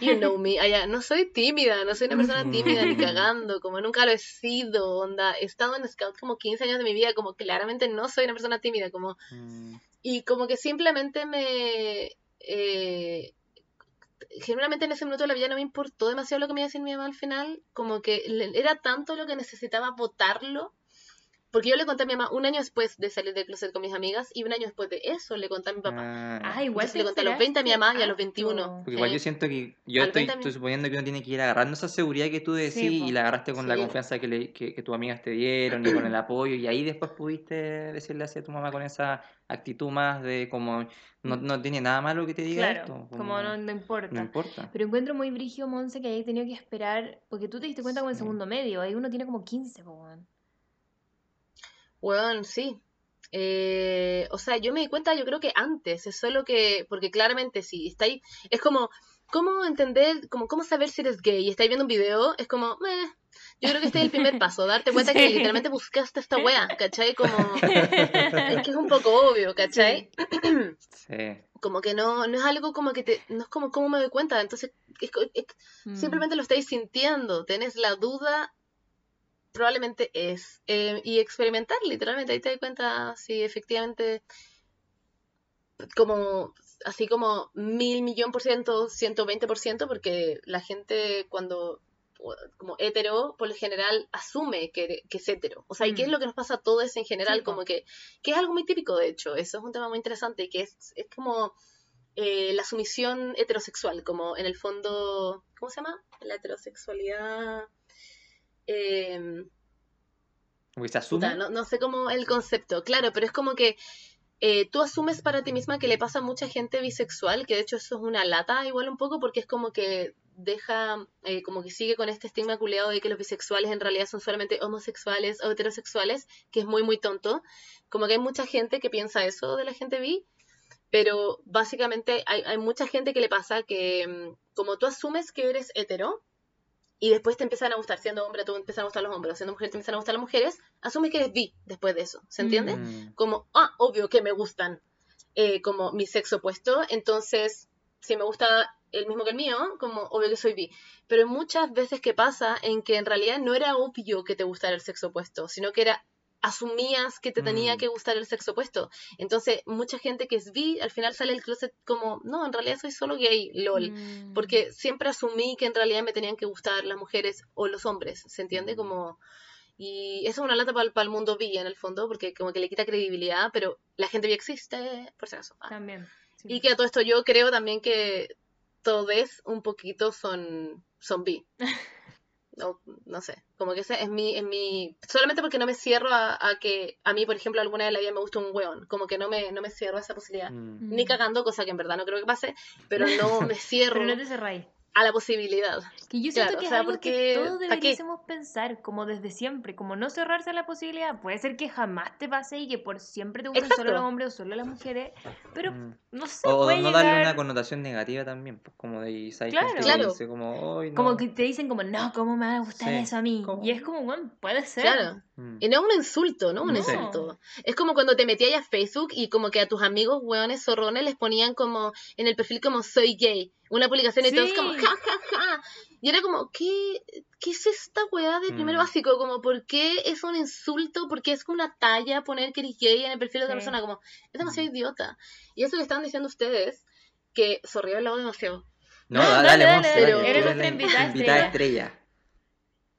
You know me, allá, no soy tímida, no soy una persona tímida ni <laughs> cagando, como nunca lo he sido, onda, he estado en Scout como 15 años de mi vida, como claramente no soy una persona tímida, como, Mm. y como que simplemente me, eh, generalmente en ese minuto de la vida no me importó demasiado lo que me iba a decir mi mamá al final, como que era tanto lo que necesitaba votarlo, porque yo le conté a mi mamá un año después de salir del closet con mis amigas, y un año después de eso le conté a mi papá. Ah, Ah, igual Entonces te le conté a los 20 a mi mamá y a los 21. harto. Porque igual yo siento que yo estoy, 20 estoy suponiendo que uno tiene que ir agarrando esa seguridad que tú decís Sí, y la agarraste con la confianza que, le, que, que tus amigas te dieron y con el <clears throat> apoyo y ahí después pudiste decirle así a tu mamá con esa actitud más de como no, no tiene nada malo que te diga Claro, esto, como no, no importa. no importa. Pero encuentro muy brigio, Monse, que hayas tenido que esperar, porque tú te diste cuenta como en Sí. segundo medio, ahí uno tiene como 15, po, weón. Bueno, sí. Eh, o sea, yo me di cuenta, yo creo que antes, es solo que, porque claramente si está ahí, es como, ¿cómo entender, como, cómo saber si eres gay? Y estáis viendo un video, es como, meh. Yo creo que este es el primer paso, darte cuenta que <laughs> Sí. literalmente buscaste esta wea, ¿cachai? Como, <laughs> es que es un poco obvio, ¿cachai? Sí. <clears throat> Como que no, no es algo como que te, no es como, ¿cómo me doy cuenta? Entonces, es es- Mm. simplemente lo estáis sintiendo, tenés la duda, probablemente es. Eh, y experimentar, literalmente, ahí te das cuenta si efectivamente, como, así como mil millón por ciento, ciento veinte por ciento, porque la gente cuando, como hetero, por lo general asume que, que es hetero. O sea, ¿y qué es Mm. lo que nos pasa a todos en general? Sí, como que, que es algo muy típico, de hecho, eso es un tema muy interesante, que es, es como eh, la sumisión heterosexual, como en el fondo, ¿cómo se llama? La heterosexualidad. Eh, Porque se asume. puta, no, no sé cómo el concepto, claro, pero es como que eh, tú asumes para ti misma que le pasa a mucha gente bisexual, que de hecho eso es una lata igual un poco, porque es como que deja, eh, como que sigue con este estigma culeado de que los bisexuales en realidad son solamente homosexuales o heterosexuales, que es muy, muy tonto. Como que hay mucha gente que piensa eso de la gente bi, pero básicamente hay, hay mucha gente que le pasa que mm, como tú asumes que eres hetero y después te empiezan a gustar, siendo hombre te empiezan a gustar los hombres, siendo mujer te empiezan a gustar las mujeres, asumes que eres bi después de eso, ¿se entiende? Mm. Como, ah, obvio que me gustan eh, como mi sexo opuesto, entonces si me gusta el mismo que el mío, como obvio que soy bi. Pero muchas veces que pasa en que en realidad no era obvio que te gustara el sexo opuesto, sino que era asumías que te tenía Mm. que gustar el sexo opuesto. Entonces, mucha gente que es bi, al final sale del closet como, no, en realidad soy solo gay, lol. Mm. Porque siempre asumí que en realidad me tenían que gustar las mujeres o los hombres, ¿se entiende? Mm. Como... Y eso es una lata para el mundo bi en el fondo, porque como que le quita credibilidad, pero la gente bi existe, por si acaso. Ah. También. sí. Y que a todo esto yo creo también que todos un poquito son, son bi. <laughs> No, no sé, como que ese es mi, es mi... Solamente porque no me cierro a, a que a mí, por ejemplo, alguna vez en la vida me gusta un weón. Como que no me, no me cierro a esa posibilidad. Mm. Ni cagando, cosa que en verdad no creo que pase, pero <laughs> no me cierro Pero no te cerráis. A la posibilidad. Que yo siento Claro, que o es sea, algo porque, que todos deberíamos pensar, como desde siempre, como no cerrarse a la posibilidad. Puede ser que jamás te pase y que por siempre te gusten solo los hombres o solo las mujeres, pero Mm. no sé, O puede no darle llegar- una connotación negativa también, pues como de Claro. que Claro. dice como, "Ay, Como no". que te dicen como, no, ¿cómo me va a gustar Sí. eso a mí? ¿Cómo? Y es como, bueno, puede ser. Claro. Mm. Y no es un insulto, no un No. insulto. Es como cuando te metías a Facebook y como que a tus amigos hueones zorrones les ponían como en el perfil como soy gay. Una publicación y todos como ja ja ja. Y era como, ¿qué, qué es esta weá de primero Mm. básico? Como, ¿por qué es un insulto? ¿Por qué es como una talla poner que eres gay en el perfil de otra Sí. persona? Como, es demasiado Mm. idiota. Y eso que estaban diciendo ustedes, que sorry, he hablado demasiado. No, No, da- dale, dale, dale, dale. dale, Eres nuestra invitada estrella.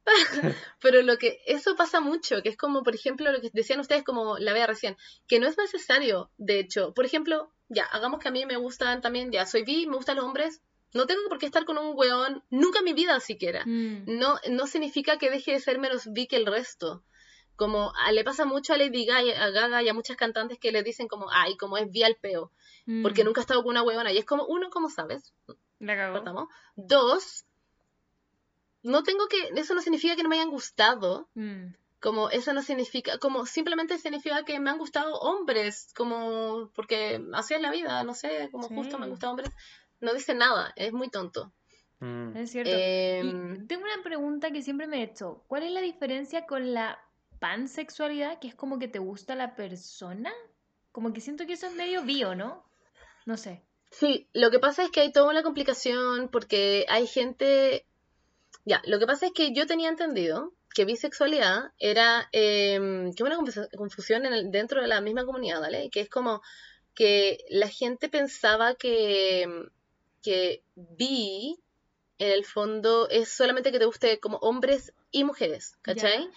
<laughs> Pero lo que eso pasa mucho, que es como, por ejemplo, lo que decían ustedes, como la vea recién, que no es necesario, de hecho. Por ejemplo, ya, hagamos que a mí me gustan también, ya, soy bi, me gustan los hombres, no tengo por qué estar con un weón, nunca en mi vida siquiera. Mm. No, no significa que deje de ser menos bi que el resto. Como a- le pasa mucho a Lady Gaga, a Gaga y a muchas cantantes que le dicen como, ay, como es bi al peo, porque Mm. nunca ha estado con una weona. Y es como, uno, ¿cómo sabes? La. Dos, no tengo que, eso no significa que no me hayan gustado, Mm. como eso no significa, como simplemente significa que me han gustado hombres, como porque así es la vida, no sé, como justo me han gustado hombres. No dice nada, es muy tonto. Mm. Es cierto. Em, Y tengo una pregunta que siempre me he hecho. ¿Cuál es la diferencia con la pansexualidad, que es como que te gusta la persona? Como que siento que eso es medio bio, ¿no? No sé. Sí, lo que pasa es que hay toda una complicación porque hay gente... Ya, lo que pasa es que yo tenía entendido que bisexualidad era em, que una confus- confusión en el- dentro de la misma comunidad, ¿vale? Que es como que la gente pensaba que, que bi, en el fondo, es solamente que te guste como hombres y mujeres, ¿cachai?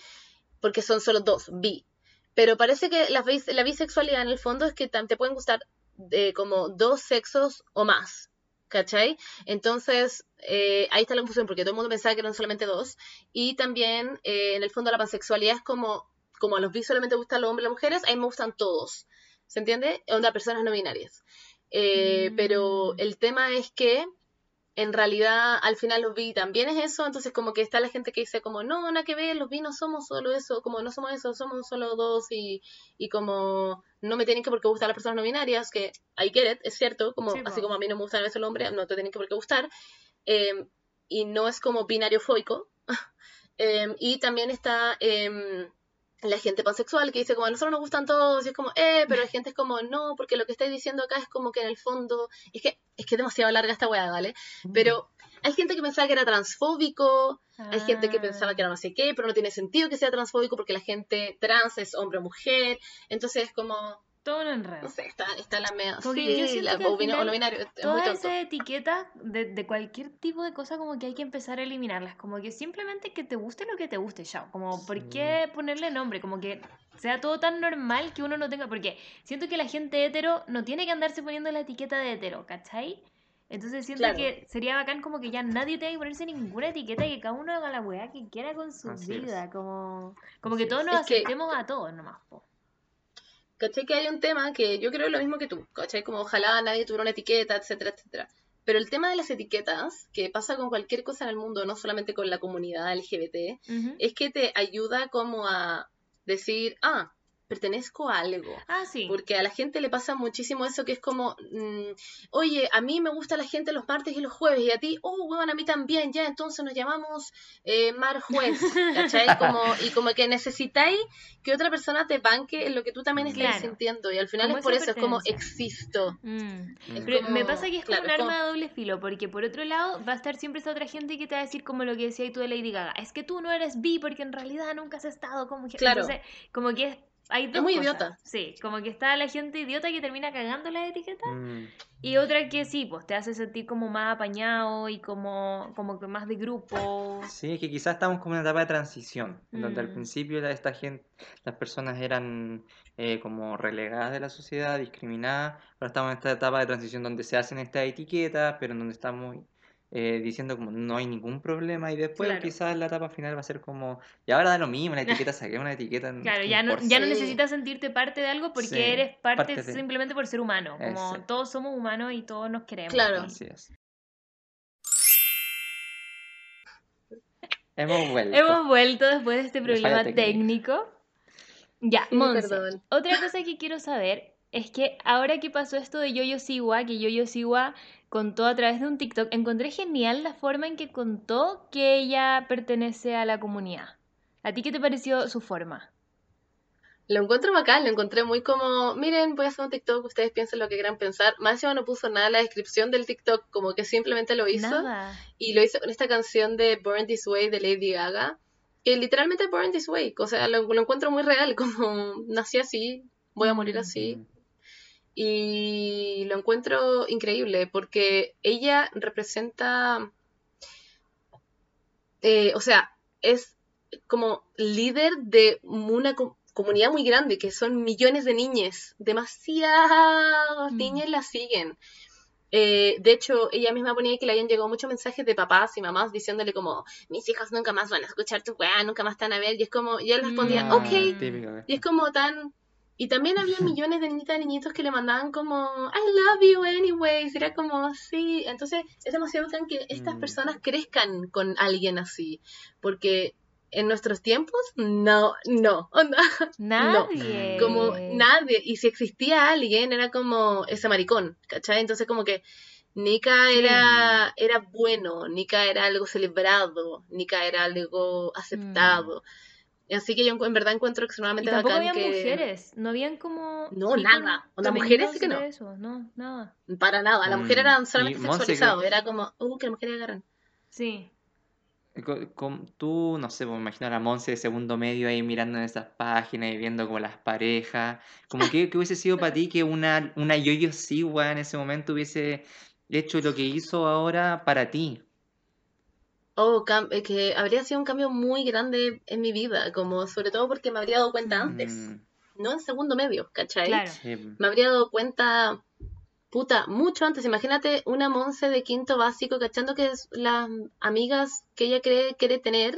Porque son solo dos, bi. Pero parece que la, la bisexualidad en el fondo es que te pueden gustar de como dos sexos o más, ¿cachai? Entonces, eh, ahí está la confusión, porque todo el mundo pensaba que eran solamente dos. Y también, eh, en el fondo, la pansexualidad es como, como a los bis solamente gustan los hombres y las mujeres, a mí me gustan todos, ¿se entiende? Onda, personas no binarias. Eh, Mm. Pero el tema es que en realidad al final los bi también es eso, entonces como que está la gente que dice como, no, nada que ver, los bi no somos solo eso, como no somos eso, somos solo dos y, y como no me tienen que por qué gustar las personas no binarias, que I get it, es cierto, como, Sí, así como a mí no me gusta a veces el hombre, no te tienen que por qué gustar, eh, y no es como binario foico, <laughs> Eh, y también está em, la gente pansexual que dice como a nosotros nos gustan todos y es como, eh, pero la gente es como, no, porque lo que estáis diciendo acá es como que en el fondo, es que es que es demasiado larga esta weá, ¿vale? Pero hay gente que pensaba que era transfóbico, hay gente que pensaba que era no sé qué, pero no tiene sentido que sea transfóbico porque la gente trans es hombre o mujer, entonces es como, Todo un enredo. no sé, está, está la media, sí, la- que o, o final no binario, es muy Todas tonto. esas etiquetas de, de cualquier tipo de cosa como que hay que empezar a eliminarlas, como que simplemente que te guste lo que te guste ya, como por qué ponerle nombre, como que sea todo tan normal que uno no tenga, porque siento que la gente hetero no tiene que andarse poniendo la etiqueta de hetero, ¿cachai? Entonces siento Claro. que sería bacán como que ya nadie tenga que ponerse ninguna etiqueta y que cada uno haga la weá que quiera con su Así es. vida, como, como que todos es. nos Es que- aceptemos a todos nomás, po. ¿Cachai? Que hay un tema que yo creo lo mismo que tú, ¿cachai? Como ojalá nadie tuviera una etiqueta, etcétera, etcétera. Pero el tema de las etiquetas, que pasa con cualquier cosa en el mundo, no solamente con la comunidad LGBT, es que te ayuda como a decir, ah, pertenezco a algo. Ah, sí. Porque a la gente le pasa muchísimo eso que es como, mm, oye, a mí me gusta la gente los martes y los jueves, y a ti, oh, bueno, a mí también, ya, entonces nos llamamos eh, Mar Juez, <laughs> ¿cachai? Como, y como que necesitáis que otra persona te banque en lo que tú también estás Claro. sintiendo, y al final Como es por eso, es como existo. Mm. Es Pero me pasa que es como claro, un como- arma de doble filo, porque por otro lado va a estar siempre esa otra gente que te va a decir como lo que decía tú de Lady Gaga, es que tú no eres bi porque en realidad nunca has estado como. Claro. Entonces, como que es, hay dos muy cosas. idiota. Sí, como que está la gente idiota que termina cagando las etiquetas Mm. y otra que sí, pues te hace sentir como más apañado y como, como que más de grupo. Sí, es que quizás estamos como en una etapa de transición, en donde al Mm. principio la- esta gente, las personas eran eh, como relegadas de la sociedad, discriminadas. Ahora estamos en esta etapa de transición donde se hacen estas etiquetas, pero en donde estamos eh, diciendo como no hay ningún problema. Y después Claro. quizás la etapa final va a ser como, y ahora da lo mismo, una <laughs> etiqueta, saqué una etiqueta. Claro, ¿qué ya no, ya no necesitas sentirte parte de algo porque Sí, eres parte, parte de- simplemente por ser humano. Como Exacto. todos somos humanos y todos nos queremos. Claro. y- Así es. Hemos vuelto. Hemos vuelto después de este problema técnico. Ya, Sí, Monse, otra cosa que quiero saber es que ahora que pasó esto de Yoyo Siwa, que Yoyo Siwa contó a través de un TikTok, encontré genial la forma en que contó que ella pertenece a la comunidad. ¿A ti qué te pareció su forma? Lo encuentro bacán, lo encontré muy como, miren, voy a hacer un TikTok, ustedes piensen lo que quieran pensar. Más encima no puso nada en la descripción del TikTok, como que simplemente lo hizo. Nada. Y lo hizo con esta canción de Born This Way de Lady Gaga, que literalmente Born This Way, o sea, lo, lo encuentro muy real, <laughs> como nací así, voy a morir así. Y lo encuentro increíble porque ella representa, eh, o sea, es como líder de una co- comunidad muy grande, que son millones de niñas, demasiadas Mm. niñas la siguen. Eh, de hecho, ella misma ponía que le habían llegado muchos mensajes de papás y mamás diciéndole como, mis hijos nunca más van a escuchar tu weá, nunca más están a ver, y es como, y él respondía, Mm. ok, Ah, típico. y es como tan... Y también había <laughs> millones de niñitas y niñitos que le mandaban como, I love you anyways. Era como, sí. Entonces es demasiado bacán que estas Mm. personas crezcan con alguien así. Porque en nuestros tiempos, no, no. <laughs> onda, Nadie. Como nadie. Y si existía alguien, era como ese maricón. ¿Cachai? Entonces como que Nika Sí. era, era bueno, Nika era algo celebrado, Nika era algo aceptado. Así que yo en verdad encuentro Y extremadamente tampoco bacán habían que... mujeres, no habían como... No, nada. Onda, mujeres sí que no. de eso, no, nada. Para nada, la mujer Mm, era y solamente que- era como, uh, que las mujeres agarran. Sí. Tú, no sé, pues, me imagino a la Monse de segundo medio ahí mirando en esas páginas y viendo como las parejas. Como que, que hubiese sido para ti que una, una Yoyo Siwa en ese momento hubiese hecho lo que hizo ahora para ti. Oh, cam- que habría sido un cambio muy grande en mi vida, como sobre todo porque me habría dado cuenta antes, Mm, no en segundo medio, ¿cachai? Claro. sí. Me habría dado cuenta, puta, mucho antes. Imagínate una Monse de quinto básico, cachando que es- las amigas que ella cree quiere tener,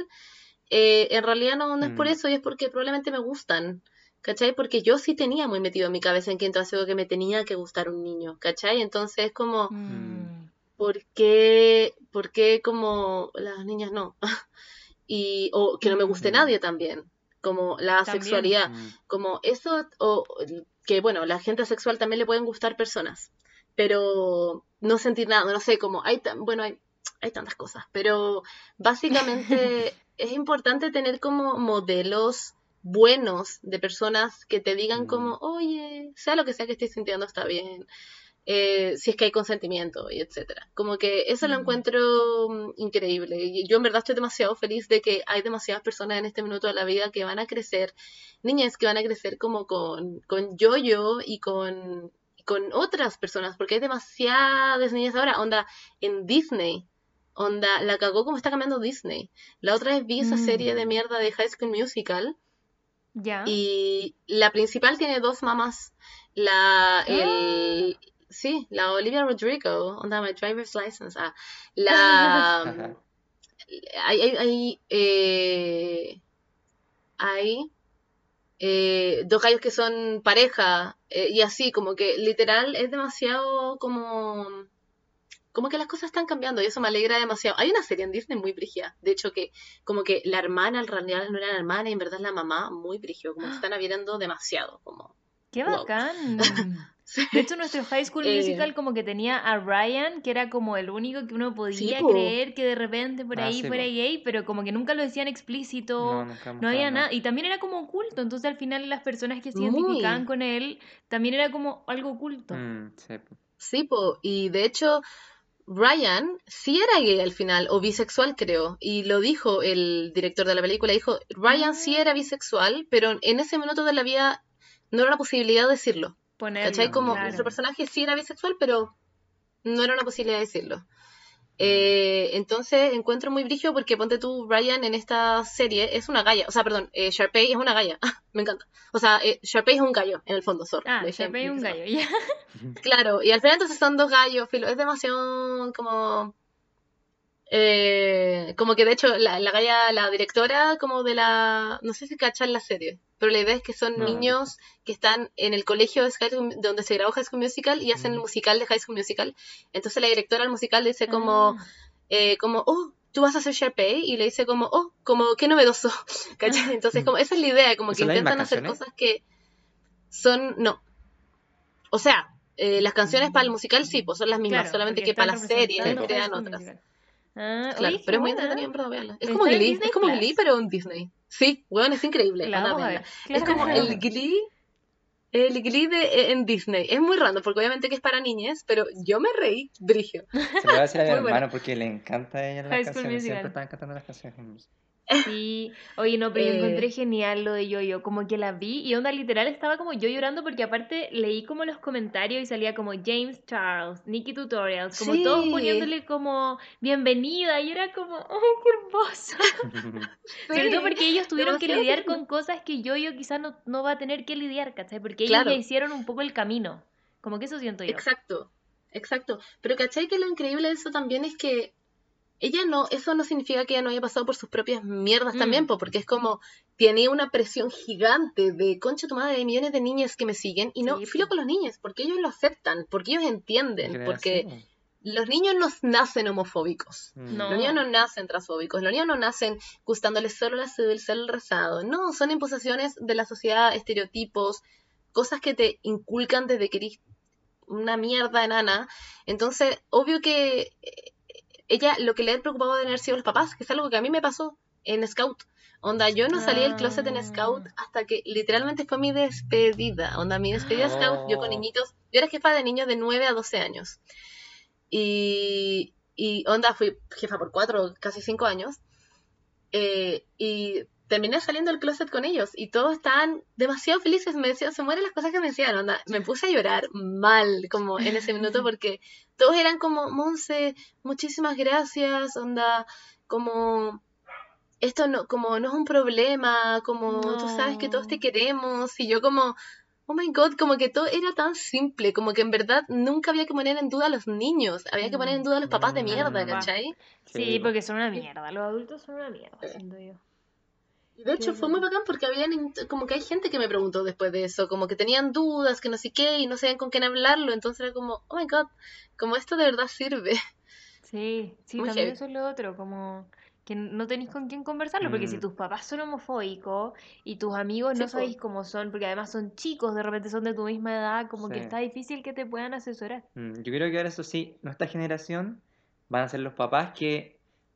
eh, en realidad no, no es por Mm. eso, y es porque probablemente me gustan. ¿Cachai? Porque yo sí tenía muy metido en mi cabeza en quinto básico que me tenía que gustar un niño, ¿cachai? Entonces es como, Mm. ¿Por qué, por qué como las niñas no? <laughs> Y, o que no me guste Mm. nadie también, como la También. sexualidad, Mm. como eso, o que bueno, la gente asexual también le pueden gustar personas, pero no sentir nada, no sé, como hay, tan- bueno, hay, hay tantas cosas, pero básicamente <laughs> es importante tener como modelos buenos de personas que te digan Mm. como, oye, sea lo que sea que estés sintiendo está bien, eh, si es que hay consentimiento y etcétera. Como que eso lo Mm. encuentro mm, increíble. Y yo en verdad estoy demasiado feliz de que hay demasiadas personas en este minuto de la vida que van a crecer, niñas que van a crecer como con, con yo-yo y con, con otras personas, porque hay demasiadas niñas ahora, onda, en Disney. Onda, la cagó como está cambiando Disney. La otra vez vi esa Mm. serie de mierda de High School Musical Ya. y la principal tiene dos mamás. La, el, sí, la Olivia Rodrigo, onda, my driver's license. Ah, la, hay, hay, hay, eh, hay, eh, dos gallos que son pareja eh, y así, como que literal es demasiado como... Como que las cosas están cambiando y eso me alegra demasiado. Hay una serie en Disney muy brígida. De hecho, que como que la hermana en realidad no era la hermana y en verdad es la mamá muy brígido. Como que están abriendo demasiado. Como... Qué Wow. <laughs> Sí. De hecho, nuestro High School Eh. Musical como que tenía a Ryan, que era como el único que uno podía po. creer que de repente por Ah, ahí sí, fuera po. gay, pero como que nunca lo decían explícito. No, nunca No había nada, y también era como oculto, entonces al final las personas que se Muy. identificaban con él también era como algo oculto. Mm, sí, po. Sí, po, y de hecho, Ryan sí era gay al final, o bisexual creo, y lo dijo el director de la película, dijo, Ryan sí era bisexual, pero en ese minuto de la vida no era una posibilidad de decirlo, Ponerlo, ¿cachai? Como claro. nuestro personaje sí era bisexual, pero no era una posibilidad de decirlo. Eh, entonces encuentro muy brillo porque ponte tú, Ryan en esta serie es una galla, o sea, perdón, eh, Sharpay es una galla, <laughs> me encanta. O sea, eh, Sharpay es un gallo en el fondo, sorry. Ah, Sharpay un en- gallo, ya. Claro, y al final entonces son dos gallos, filo, es demasiado como... eh, como que de hecho la, la galla, la directora como de la... No sé si cachan la serie, pero la idea es que son No. niños que están en el colegio de High School- donde se grabó High School Musical y hacen el Mm. musical de High School Musical. Entonces la directora del musical dice como, Ah, eh, como oh, tú vas a hacer Sharpay y le dice como, oh, como qué novedoso, <laughs> ¿cachai? Entonces como esa es la idea, como que ¿Son las intentan hacer cosas que son, no. O sea, eh, las canciones para el musical sí, pues son las mismas, Claro, solamente que para series representando crean otras. Musical. Ah, Claro, oye, pero es muy buena. entretenido en verdad verla. Es como Glee, Disney es como Plus. Glee, pero en Disney. Sí, weón, es increíble. La a ver. Es como Claro. el Glee, el Glee de, eh, en Disney. Es muy random, porque obviamente que es para niñas, pero yo me reí, brigio. Se lo voy a decir a <laughs> mi hermano porque le encanta a ella las High canciones. Siempre están cantando las canciones. Sí, oye, no, pero yo Eh. encontré genial lo de Yo-Yo, como que la vi y onda literal estaba como yo llorando porque aparte leí como los comentarios y salía como James Charles, Nikki Tutorials, como todos poniéndole como bienvenida y era como, oh, qué hermoso. <laughs> Sobre todo porque ellos tuvieron que lidiar con cosas que Yo-Yo quizás no, no va a tener que lidiar, ¿cachai? Porque ellos ya hicieron un poco el camino, como que eso siento yo. Exacto, exacto. Pero ¿cachai que lo increíble de eso también es que ella no, eso no significa que ella no haya pasado por sus propias mierdas Mm. también, po, porque es como, tiene una presión gigante de concha tu madre, de millones de niñas que me siguen, y no, Sí, filo con los niños, porque ellos lo aceptan, porque ellos entienden, porque los niños no nacen homofóbicos. Mm. No. Los niños no nacen transfóbicos, los niños no nacen gustándoles solo el azul, solo el rosado. No, son imposiciones de la sociedad, estereotipos, cosas que te inculcan desde que eres una mierda enana. Entonces, obvio que eh, ella lo que le ha preocupado de haber sido los papás, que es algo que a mí me pasó en Scout. Onda, yo no salí del closet en Ah. Scout hasta que literalmente fue mi despedida. Onda, mi despedida Scout, yo con Oh. niñitos, yo era jefa de niños de 9 a 12 años. Y, y onda, fui jefa por 4, casi 5 años. Eh, y terminé saliendo del closet con ellos y todos estaban demasiado felices. Me decían, se mueren las cosas que me decían, onda. Me puse a llorar mal, como en ese <laughs> minuto, porque todos eran como, Monse, muchísimas gracias, onda, como esto no, como no es un problema, como tú sabes que todos te No. queremos, y yo como, oh my god, como que todo era tan simple, como que en verdad nunca había que poner en duda a los niños, había que poner en duda a los papás de mierda. ¿cachai? Sí, Sí, porque son una mierda, los adultos son una mierda, siento yo. Y de hecho Sí, fue muy bacán porque habían, como que hay gente que me preguntó después de eso, como que tenían dudas, que no sé qué, y no sabían con quién hablarlo, entonces era como, oh my god, como esto de verdad sirve. Sí, sí, Muy también heavy. eso es lo otro, como que no tenéis con quién conversarlo, porque si Mm. tus papás son homofóbicos y tus amigos Sí, no sabéis cómo son, porque además son chicos, de repente son de tu misma edad, como que está difícil que te puedan asesorar. Mm, Yo creo que ahora eso sí, nuestra generación van a ser los papás que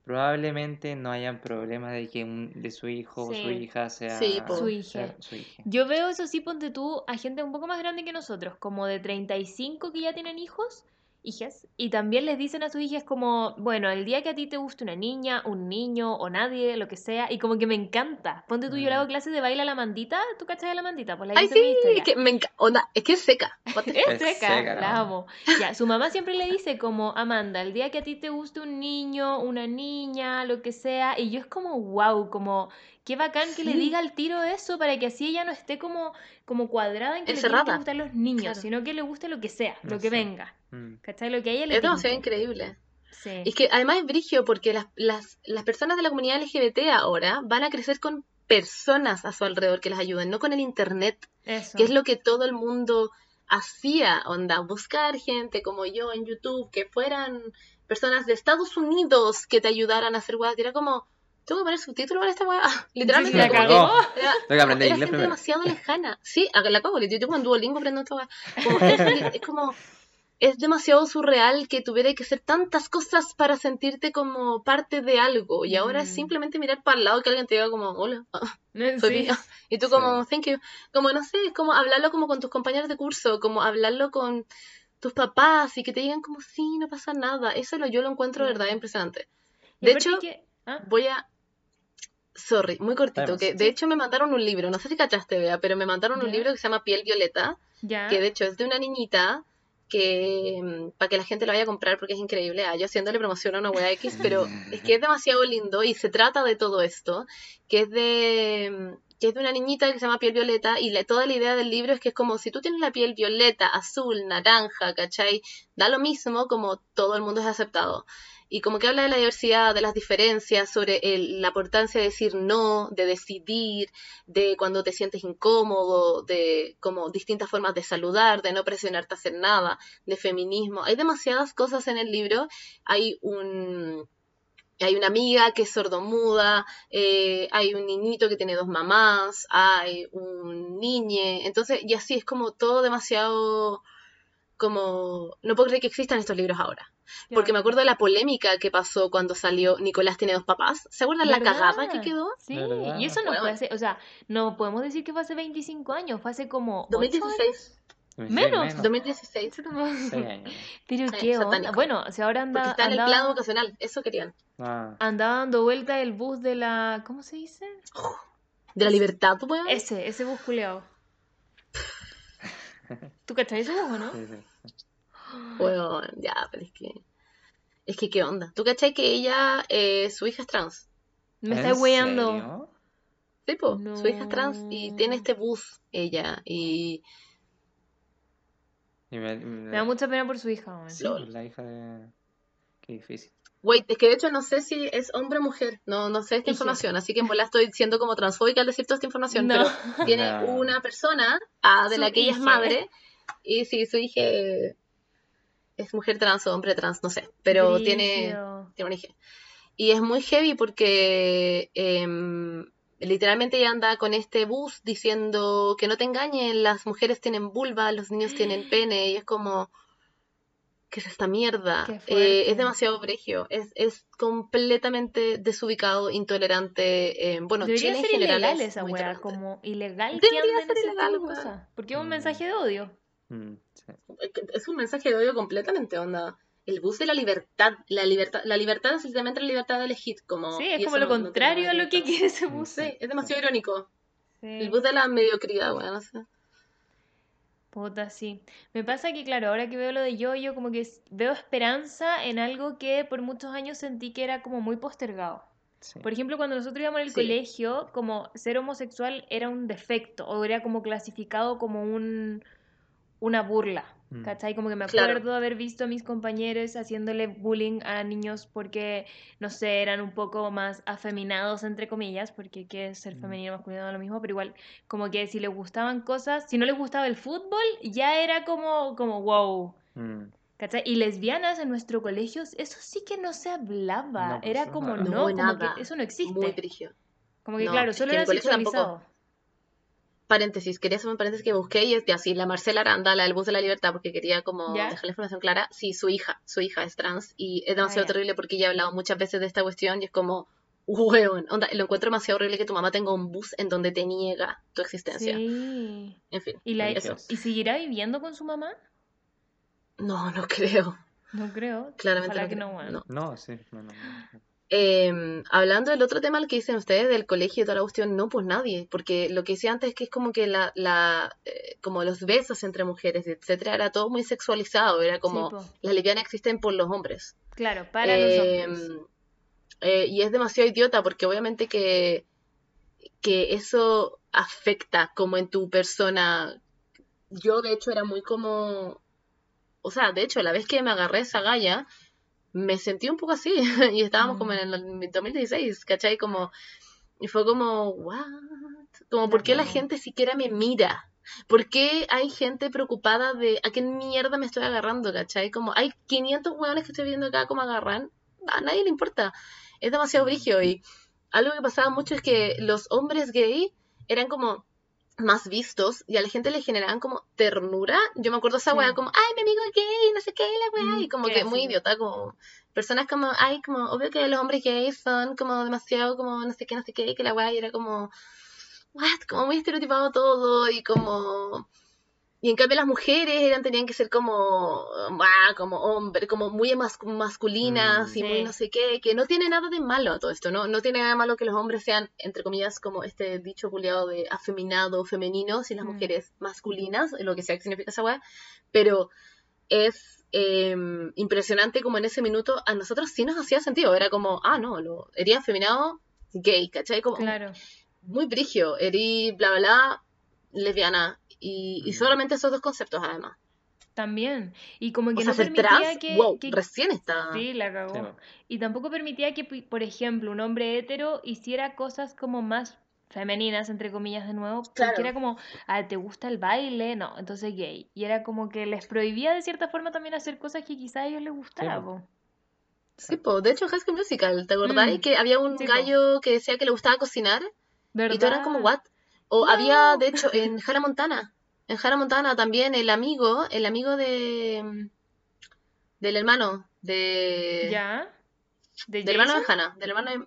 probablemente no hayan problemas de que un- de su hijo o su hija sea Sí. Su sea hija. su hija. Yo veo eso sí, ponte tú, a gente un poco más grande que nosotros, como de 35 que ya tienen hijos, hijas, y también les dicen a sus hijas como, bueno, el día que a ti te guste una niña, un niño o nadie, lo que sea, y como que me encanta. Ponte tú, yo le hago Mm. clases de baile a la mandita, ¿tú cachas a la mandita? Pues la Ay, sí, Instagram. que me encanta, onda, es que es seca. <laughs> Es Es seca, seca, la ¿no? amo. Ya, su mamá siempre le dice como, Amanda, el día que a ti te guste un niño, una niña, lo que sea, y yo es como, wow, como, qué bacán que le diga al tiro eso para que así ella no esté como, como cuadrada en que le tienen que Encerrada. gustar los niños, Claro. sino que le guste lo que sea, lo que sé. venga. Mm. ¿Cachai? Lo que a ella le Es demasiado tinte. increíble. Sí. Es que además es brigio porque las, las, las personas de la comunidad LGBT ahora van a crecer con personas a su alrededor que las ayuden, no con el internet, Eso. que es lo que todo el mundo hacía, onda, buscar gente como yo en YouTube, que fueran personas de Estados Unidos que te ayudaran a hacer weas, y era como, tengo que poner subtítulos para esta wea, <laughs> literalmente Sí, sí, como la que cagó. era, Tengo que aprender era inglés gente demasiado lejana. Sí, la cago, yo tengo en Duolingo aprendo esta wea. Como, <laughs> es, es como, es demasiado surreal que tuviera que hacer tantas cosas para sentirte como parte de algo. Y ahora es Mm. simplemente mirar para el lado que alguien te diga como, hola, <laughs> soy Sí. Y tú Sí. como, thank you. Como, no sé, es como hablarlo como con tus compañeros de curso, como hablarlo con tus papás y que te digan como, sí, no pasa nada. Eso lo, yo lo encuentro de verdad impresionante. De hecho, que- ¿ah? voy a... Sorry, muy cortito, que de hecho me mandaron un libro, no sé si cachaste, Bea, pero me mandaron un libro que se llama Piel Violeta, que de hecho es de una niñita que para que la gente lo vaya a comprar porque es increíble, ah, yo haciéndole promoción a una wea X, pero es que es demasiado lindo y se trata de todo esto, que es de que es de una niñita que se llama piel violeta y toda la idea del libro es que es como si tú tienes la piel violeta, azul, naranja, ¿cachai? Da lo mismo como todo el mundo es aceptado. Y como que habla de la diversidad, de las diferencias, sobre el- la importancia de decir no, de decidir, de cuando te sientes incómodo, de como distintas formas de saludar, de no presionarte a hacer nada, de feminismo. Hay demasiadas cosas en el libro. Hay un hay una amiga que es sordomuda, eh, hay un niñito que tiene dos mamás, hay un niñe, entonces, y así es como todo demasiado, como, no puedo creer que existan estos libros ahora. Porque me acuerdo de la polémica que pasó cuando salió Nicolás tiene dos papás. ¿Se acuerdan la ¿Verdad? cagada que quedó? Sí, y eso no Bueno. fue hace, o sea, no podemos decir que fue hace 25 años, fue hace como 8 años. 2016. Menos, 2016. Eso no- Seis <laughs> años. Pero Eh, qué onda. satánico. Bueno, si ahora anda, Porque está en el andaba, plan vocacional, eso querían. Ah, andaba dando vuelta el bus de la, ¿cómo se dice? <sighs> De la libertad, weón. Ese, ese bus culeado. <laughs> ¿Tú cachai ese bus o no? sí, sí. Weón, ya, pero es que. Es que, ¿qué onda? ¿Tú cachai que ella, eh, su hija es trans? Me ¿En está weando. Sí, po, su hija es trans y tiene No. este bus, ella. Y. Y me- Me da mucha pena por su hija. Sí, la hija de... Qué difícil. Wait, es que de hecho no sé si es hombre o mujer. No, no sé esta información. Así que en bola estoy siendo como transfóbica al decir toda esta información. No. Pero <laughs> tiene No. una persona ah, de Su la que ella es hija. madre. Y sí, su hija es mujer trans o hombre trans, no sé. Pero tiene. Tiene un hijo. Y es muy heavy porque em, literalmente ella anda con este bus diciendo que no te engañen, las mujeres tienen vulva, los niños tienen pene, y es como, ¿qué es esta mierda? Eh, es demasiado bregio, es, es completamente desubicado, intolerante. em, bueno, Debería Chile en ser general ilegal es esa intolerante. como ilegal que Debería anden ser ilegal, cosas. Porque es un Mm. mensaje de odio. Mm, sí. Es que Es un mensaje de odio completamente, onda. El bus de la libertad, la libertad, la libertad es simplemente la libertad de elegir, como... Sí, es como lo no- contrario a lo que quiere ese bus. Sí, es demasiado irónico. Sí. El bus de la mediocridad, weón, no sé. Puta, sí. Me pasa que, claro, ahora que veo lo de yo-yo, como que veo esperanza en algo que por muchos años sentí que era como muy postergado. Sí. Por ejemplo, cuando nosotros íbamos al Sí. colegio, como ser homosexual era un defecto o era como clasificado como un, una burla. Mm. ¿Cachai? Como que me Claro. acuerdo haber visto a mis compañeros haciéndole bullying a niños porque, no sé, eran un poco más afeminados, entre comillas, porque que es ser Mm. femenino masculino da lo mismo, pero igual, como que si les gustaban cosas, si no les gustaba el fútbol, ya era como, como wow. Mm. ¿Cachai? Y lesbianas en nuestro colegio, eso sí que no se hablaba. No, pues, Era como no. como nada. que eso no existe. Muy. Como que No, claro, es solo era el colegio tampoco. sexualizado. Paréntesis, quería hacer un paréntesis que busqué y es de así, la Marcela Aranda, la del bus de la libertad, porque quería como ¿Ya? dejar la información clara. Sí, su hija, su hija es trans y es demasiado Ah, terrible porque ella ha hablado muchas veces de esta cuestión y es como, weón, onda, lo encuentro demasiado horrible que tu mamá tenga un bus en donde te niega tu existencia. Sí. En fin, ¿Y, la, Eso. ¿Y seguirá viviendo con su mamá? no, no creo. No creo. Claramente Ojalá no que creo, no, bueno. no. No, sí. No, no, no. Eh, hablando del otro tema al que dicen ustedes, del colegio y toda la cuestión, no, pues nadie, porque lo que decía antes es que es como que la, la eh, como los besos entre mujeres, etcétera, era todo muy sexualizado, era como Sí, las lesbianas existen por los hombres. Claro, para Eh, los hombres. eh, y es demasiado idiota porque obviamente que, que eso afecta como en tu persona. Yo de hecho era muy como, o sea, de hecho la vez que me agarré esa galla, me sentí un poco así <laughs> y estábamos como en el 2016, ¿cachai? Como, y fue como, what? Como, ¿por qué la gente siquiera me mira? ¿Por qué hay gente preocupada de a qué mierda me estoy agarrando, cachai? Como, hay 500 hueones que estoy viendo acá como agarran, a nadie le importa. Es demasiado brigio y algo que pasaba mucho es que los hombres gay eran como más vistos y a la gente le generaban como ternura. Yo me acuerdo esa Sí. weá como, ay, mi amigo es gay, no sé qué, la weá, Mm, y como que muy idiota, como personas como, ay, como, obvio que los hombres gays son como demasiado como no sé qué, no sé qué, que la weá y era como, what, como muy estereotipado todo y como... Y en cambio las mujeres eran, tenían que ser como, ah, como hombre, como muy mas- masculinas Mm. y muy no sé qué, que no tiene nada de malo todo esto, ¿no? No tiene nada de malo que los hombres sean, entre comillas, como este dicho culiado de afeminado, femeninos y las Mm. mujeres masculinas, lo que sea que significa esa weá, pero es eh, impresionante como en ese minuto a nosotros sí nos hacía sentido, era como, ah, no, lo, ería afeminado, gay, ¿cachai? Como, Claro. muy brigio, eri bla bla bla, lesbiana, y, y Mm. solamente esos dos conceptos además. También. Y como que O no permitía trans, que, wow, que- recién está. Sí, la cagó. Sí. Y tampoco permitía que, por ejemplo, un hombre hetero hiciera cosas como más femeninas, entre comillas, de nuevo, porque Claro. era como, ah, ¿te gusta el baile? No, entonces gay. Y era como que les prohibía de cierta forma también hacer cosas que quizá a ellos les gustara, po. po. Sí, po. De hecho, High School Musical, ¿te acordás? Mm. Que había un Sí, po. gallo que decía que le gustaba cocinar ¿Verdad? y todo era como, ¿what? O No. había, de hecho, en Hannah Montana. En Hannah Montana también el amigo, el amigo de... del hermano, de... ¿Ya? ¿De Del hermano de Jason? Hannah, del hermano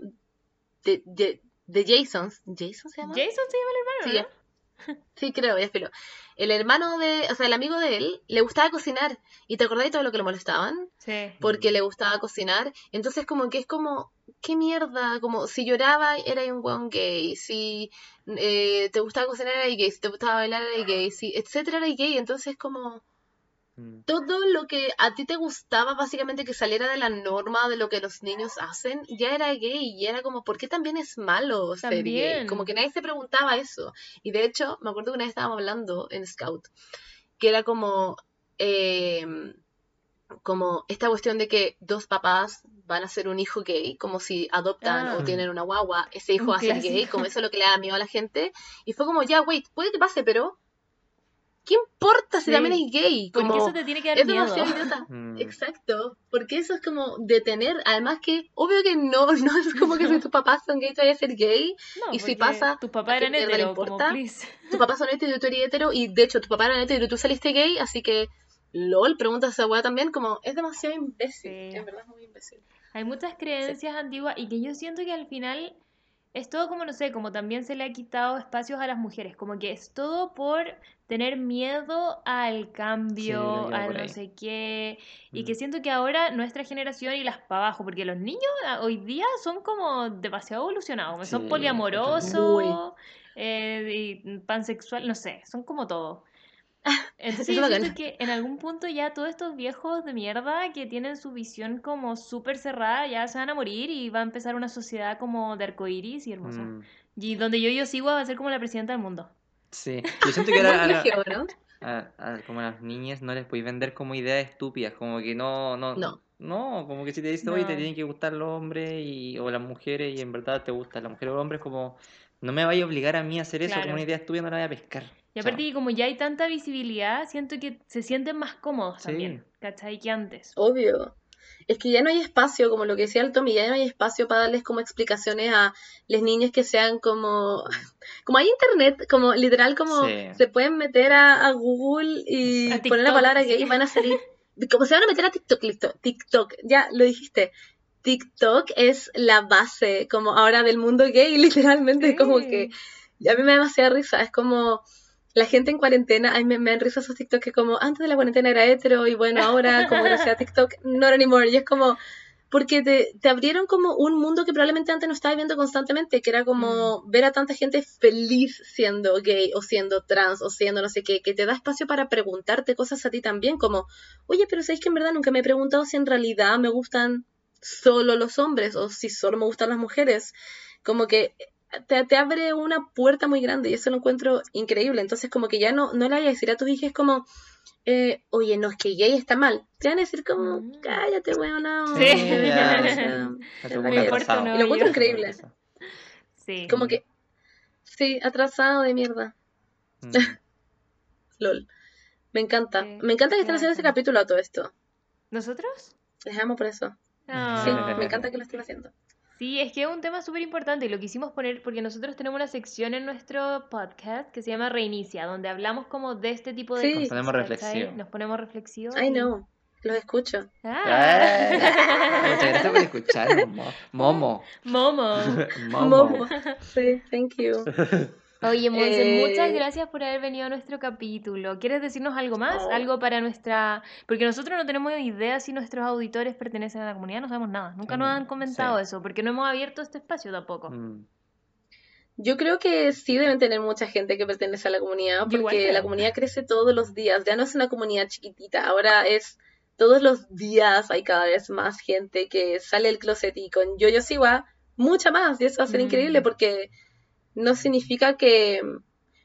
de, de, de, Jason. ¿Jason se llama? Jason se llama el Sí, hermano, ¿no? Sí, creo, ya filo. El hermano de, o sea, el amigo de él, le gustaba cocinar. ¿Y te acordás de todo lo que le molestaban? Sí. Porque le gustaba cocinar. Entonces, como que es como, ¿qué mierda? Como, si lloraba, era un weón gay. Si eh, te gustaba cocinar, era gay. Si te gustaba bailar, era gay. Si, etcétera, era gay. Entonces, como, Mm. Todo lo que a ti te gustaba, básicamente que saliera de la norma de lo que los niños hacen, ya era gay. Y era como, ¿por qué también es malo ser gay? Como que nadie se preguntaba eso. Y de hecho, me acuerdo que una vez estábamos hablando en Scout, que era como, eh, como esta cuestión de que dos papás van a ser un hijo gay, como si adoptan Ah. o tienen una guagua, ese hijo va a ser gay, como eso es lo que le da miedo a la gente. Y fue como, ya, wait, puede que pase, pero ¿qué importa si Sí. también es gay? Porque Como, eso te tiene que dar es miedo. demasiado idiota. <laughs> Mm. Exacto, porque eso es como detener, además que, obvio que no, <laughs> no es como que si tus papás son gays te vayas a ser gay, No, Y si porque pasa, Tus papás ¿a qué eran hetero, como importa? please. tus papás son hetero y tú eres hetero, y de hecho tu papá era hetero y tú saliste gay, así que, lol, pregunta a esa weá también, como, es demasiado imbécil, Sí. en verdad es muy imbécil. Hay muchas creencias antiguas y que yo siento que al final es todo como, no sé, como también se le ha quitado espacios a las mujeres, como que es todo por tener miedo al cambio, Sí, al no sé qué, y Mm. que siento que ahora nuestra generación y las para abajo, porque los niños hoy día son como demasiado evolucionados, como son poliamorosos, eh, y pansexual, no sé, son como todo. <laughs> Entonces yo es que en algún punto ya todos estos viejos de mierda que tienen su visión como súper cerrada ya se van a morir y va a empezar una sociedad como de arcoíris y hermosa. Mm. Y donde yo yo sigo va a ser como la presidenta del mundo. Sí, yo siento que ahora a, la- <laughs> ¿no? a- a- como a las niñas no les podéis vender como ideas estúpidas, como que no, no, No. no, como que si te dicen, oye, te No. tienen que gustar los hombres y, o las mujeres y en verdad te gusta la mujer o el hombre, es como, no me vaya a obligar a mí a hacer eso, Claro. como una idea estúpida no la voy a pescar. Y aparte que como ya hay tanta visibilidad, siento que se sienten más cómodos Sí. también, ¿cachai? Que antes. Obvio. Es que ya no hay espacio, como lo que decía el Tommy, ya no hay espacio para darles como explicaciones a las niñas que sean como... <laughs> Como hay internet, como literal como Sí. se pueden meter a, a Google y A poner la palabra y van a salir... Como se van a meter a TikTok, listo. TikTok, ya lo dijiste. TikTok es la base como ahora del mundo gay, <laughs> literalmente. Es como que... y a mí me da demasiada risa, es como... La gente en cuarentena, ay, me, me dan risa esos TikTok que como antes de la cuarentena era hetero y bueno, ahora como gracias a TikTok, not anymore. Y es como, porque te, te abrieron como un mundo que probablemente antes no estabas viendo constantemente, que era como ver a tanta gente feliz siendo gay o siendo trans o siendo no sé qué, que te da espacio para preguntarte cosas a ti también, como, oye, pero sabéis que en verdad nunca me he preguntado si en realidad me gustan solo los hombres o si solo me gustan las mujeres. Como que te, te abre una puerta muy grande y eso lo encuentro increíble. Entonces, como que ya no, no le vayas a decir a tus hijas como, eh, oye, no, es que gay está mal. Te van a decir como, Mm. cállate, weón, no. Sí. o sí. sea, <laughs> atrasado. no, Y lo encuentro yo- increíble. Sí. Como que, sí, atrasado de mierda. Mm. <laughs> LOL. Me encanta. Sí, Me encanta que estén haciendo ese capítulo a todo esto. ¿Nosotros? Les amo por eso. Sí, Ah. me encanta que lo estén haciendo. Sí, es que es un tema súper importante y lo quisimos poner porque nosotros tenemos una sección en nuestro podcast que se llama Reinicia, donde hablamos como de este tipo de Sí. cosas. Nos ponemos reflexivos. Nos ponemos reflexivos. I y- know. Los escucho. Ah. Ay, Muchas gracias por escucharnos, mo- Momo. <laughs> Momo. Momo. <laughs> Momo. Sí, thank you. <laughs> Oye, Monse, Eh, muchas gracias por haber venido a nuestro capítulo. ¿Quieres decirnos algo más? Oh. Algo para nuestra... Porque nosotros no tenemos idea si nuestros auditores pertenecen a la comunidad, no sabemos nada. Nunca nos Mm, han comentado sí. eso, porque no hemos abierto este espacio tampoco. Mm. Yo creo que sí deben tener mucha gente que pertenece a la comunidad, porque la comunidad crece todos los días. Ya no es una comunidad chiquitita, ahora es todos los días hay cada vez más gente que sale del closet y con yo yo siwa mucha más. Y eso va a ser Mm. increíble porque no significa que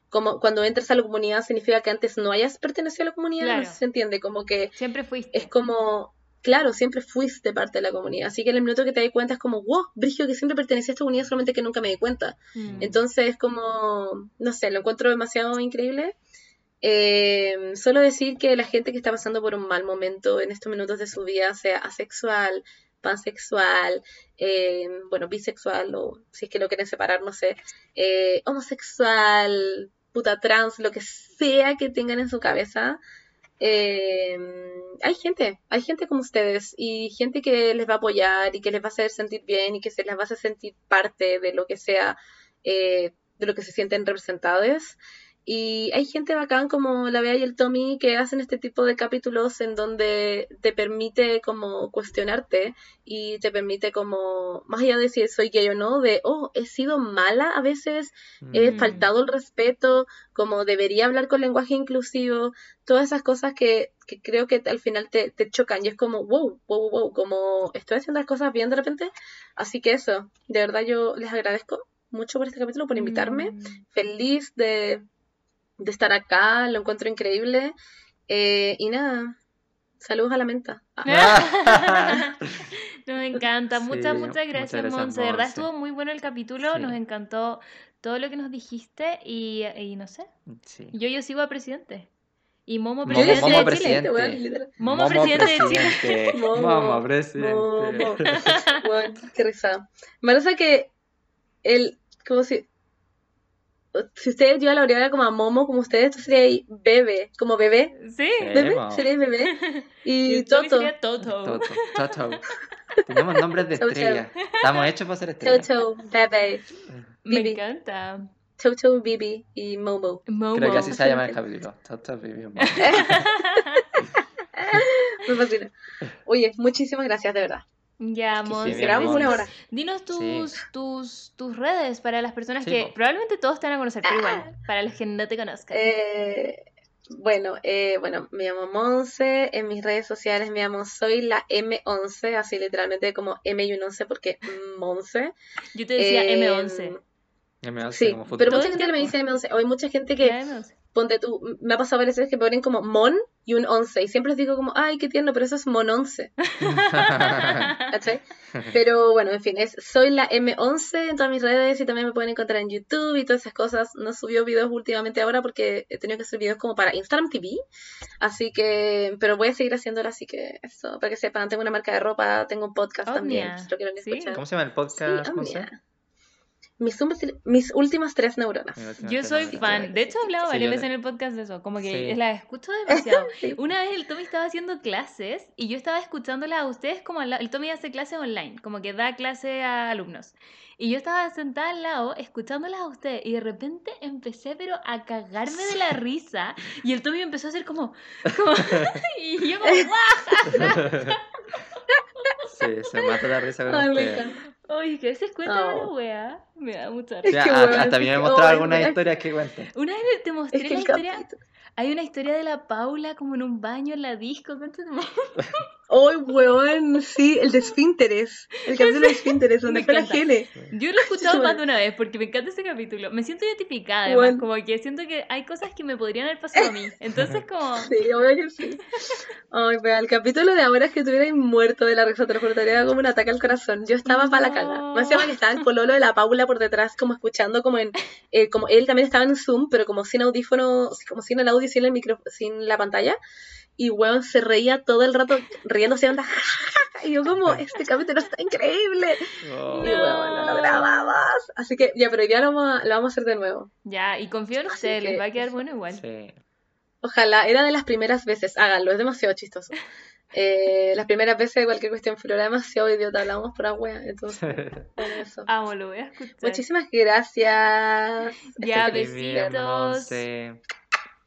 como cuando entres a la comunidad significa que antes no hayas pertenecido a la comunidad, no Claro. sé si se entiende, como que Siempre fuiste. es como, claro, siempre fuiste parte de la comunidad. Así que en el minuto que te das cuenta es como, wow, Brigio, que siempre pertenecía a esta comunidad, solamente que nunca me di cuenta. Mm. Entonces, como, no sé, lo encuentro demasiado increíble. Eh, solo decir que la gente que está pasando por un mal momento en estos minutos de su vida, sea asexual, pansexual, eh, bueno, bisexual o si es que lo quieren separar, no sé, eh, homosexual, puta trans, lo que sea que tengan en su cabeza. eh, hay gente, hay gente como ustedes y gente que les va a apoyar y que les va a hacer sentir bien y que se les va a hacer sentir parte de lo que sea, eh, de lo que se sienten representados. Y hay gente bacán como la Bea y el Tommy que hacen este tipo de capítulos en donde te permite como cuestionarte y te permite como, más allá de si soy gay o no, de, oh, he sido mala a veces, he Mm. faltado el respeto, como debería hablar con lenguaje inclusivo, todas esas cosas que, que creo que al final te, te chocan y es como, wow, wow, wow, como estoy haciendo las cosas bien de repente. Así que eso, de verdad yo les agradezco mucho por este capítulo, por invitarme Mm. feliz de, de estar acá, lo encuentro increíble. Eh, y nada, saludos a la menta. Ah, <laughs> Nos encanta. Muchas, Sí, muchas gracias, gracias, Monse. De verdad estuvo muy bueno el capítulo. Sí. Nos encantó todo lo que nos dijiste. Y, y no sé, Sí. yo, yo sigo a presidente. Y Momo Momo- presidente Momo de Chile. presidente. literal. Momo presidente de Chile. presidente. <laughs> Momo, Momo presidente. Momo. <laughs> Weón, qué risa. Me parece que el, como si, si ustedes llevan la aureola como a Momo, como ustedes, tú serías bebé, como bebé, Sí. Bebé, Mo. serías bebé. <laughs> Y Toto, sería Toto. Toto. Toto. <laughs> Tenemos nombres de Chau, chau. estrella. Estamos hechos para ser estrellas. Chau, Bebe, Me Bibi. encanta. Chau, Bibi y Momo. Momo. Creo que así se llama el capítulo. Toto vivió mal. Me fascina. Oye, muchísimas gracias, de verdad. Ya, sí, Grabamos una hora. Dinos tus, tus, tus redes para las personas Sí, que po. probablemente todos te van a conocer, pero igual, para los que no te conozcan. Eh, bueno, eh, bueno, me llamo Monse, en mis redes sociales me llamo Soy la M11, así literalmente como M y un 11 porque Monse. Yo te decía Eh, M11. Ya me hace Sí, como pero mucha gente me dice M11, o hay mucha gente que, La M11. Ponte tú, me ha pasado varias veces que ponen como Mon y un 11, y siempre les digo como, ay, qué tierno, pero eso es Mon 11, <laughs> ¿cachai? Pero bueno, en fin, es Soy la M11 en todas mis redes y también me pueden encontrar en YouTube y todas esas cosas. No subió videos últimamente ahora porque he tenido que hacer videos como para Instagram TV, así que, pero voy a seguir haciéndolo, así que eso, para que sepan, tengo una marca de ropa, tengo un podcast también, Omnia. si lo quieren Sí. escuchar. ¿Cómo se llama el Sí, podcast? Monse? Omnia. Mis, mis últimas tres neuronas. Yo soy fan. De hecho, he hablado Sí, varias veces en el podcast de eso. Como que Sí. las escucho demasiado. <laughs> Sí. Una vez el Tommy estaba haciendo clases y yo estaba escuchándolas a ustedes como. El Tommy hace clases online, como que da clase a alumnos. Y yo estaba sentada al lado escuchándolas a ustedes y de repente empecé pero a cagarme de la risa y el Tommy empezó a hacer como... como <laughs> y yo como... <laughs> ¡guau! Sí, se mata la risa con ustedes. Oye, que se cuenta Oh. la wea. Me da mucha O risa. sea, Es que, a- weón, hasta a mí me mostrado algunas historias que cuenten. Una vez te mostré Es que la historia... capítulo. Hay una historia de la Paula como en un baño en la disco. <laughs> ¡Ay, weón! Sí, el de Esfínteres. El <laughs> capítulo de Esfínteres, donde fue la. Gene. Yo lo he escuchado más de una vez porque me encanta ese capítulo. Me siento identificada, además, Bueno. como que siento que hay cosas que me podrían haber pasado a mí. <laughs> Entonces, como. Sí, obvio que sí. Ay, weón, el capítulo de ahora es que tuviera muerto de la risa, te lo como un ataque al corazón. Yo estaba para la caga. No. Más encima que estaba el pololo de la Paula por detrás, como escuchando, como en. eh, como él también estaba en Zoom, pero como sin audífono, como sin el audio, sin el micro, sin la pantalla. Y weón se reía todo el rato riéndose, onda. <laughs> Y yo, como, este capítulo está increíble. Oh. Y bueno, no lo grabamos. Así que ya, pero ya lo vamos a, lo vamos a hacer de nuevo. Ya, y confío en ustedes, les que va a quedar bueno igual. Sí. Ojalá, era de las primeras veces. Háganlo, es demasiado chistoso. Eh, las primeras veces, cualquier cuestión, pero era demasiado idiota, hablamos por wea. Entonces, eso. Amo, lo voy a escuchar. Muchísimas gracias. Ya, Estoy besitos.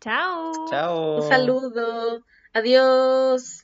Chao. Chao. Un saludo. Adiós.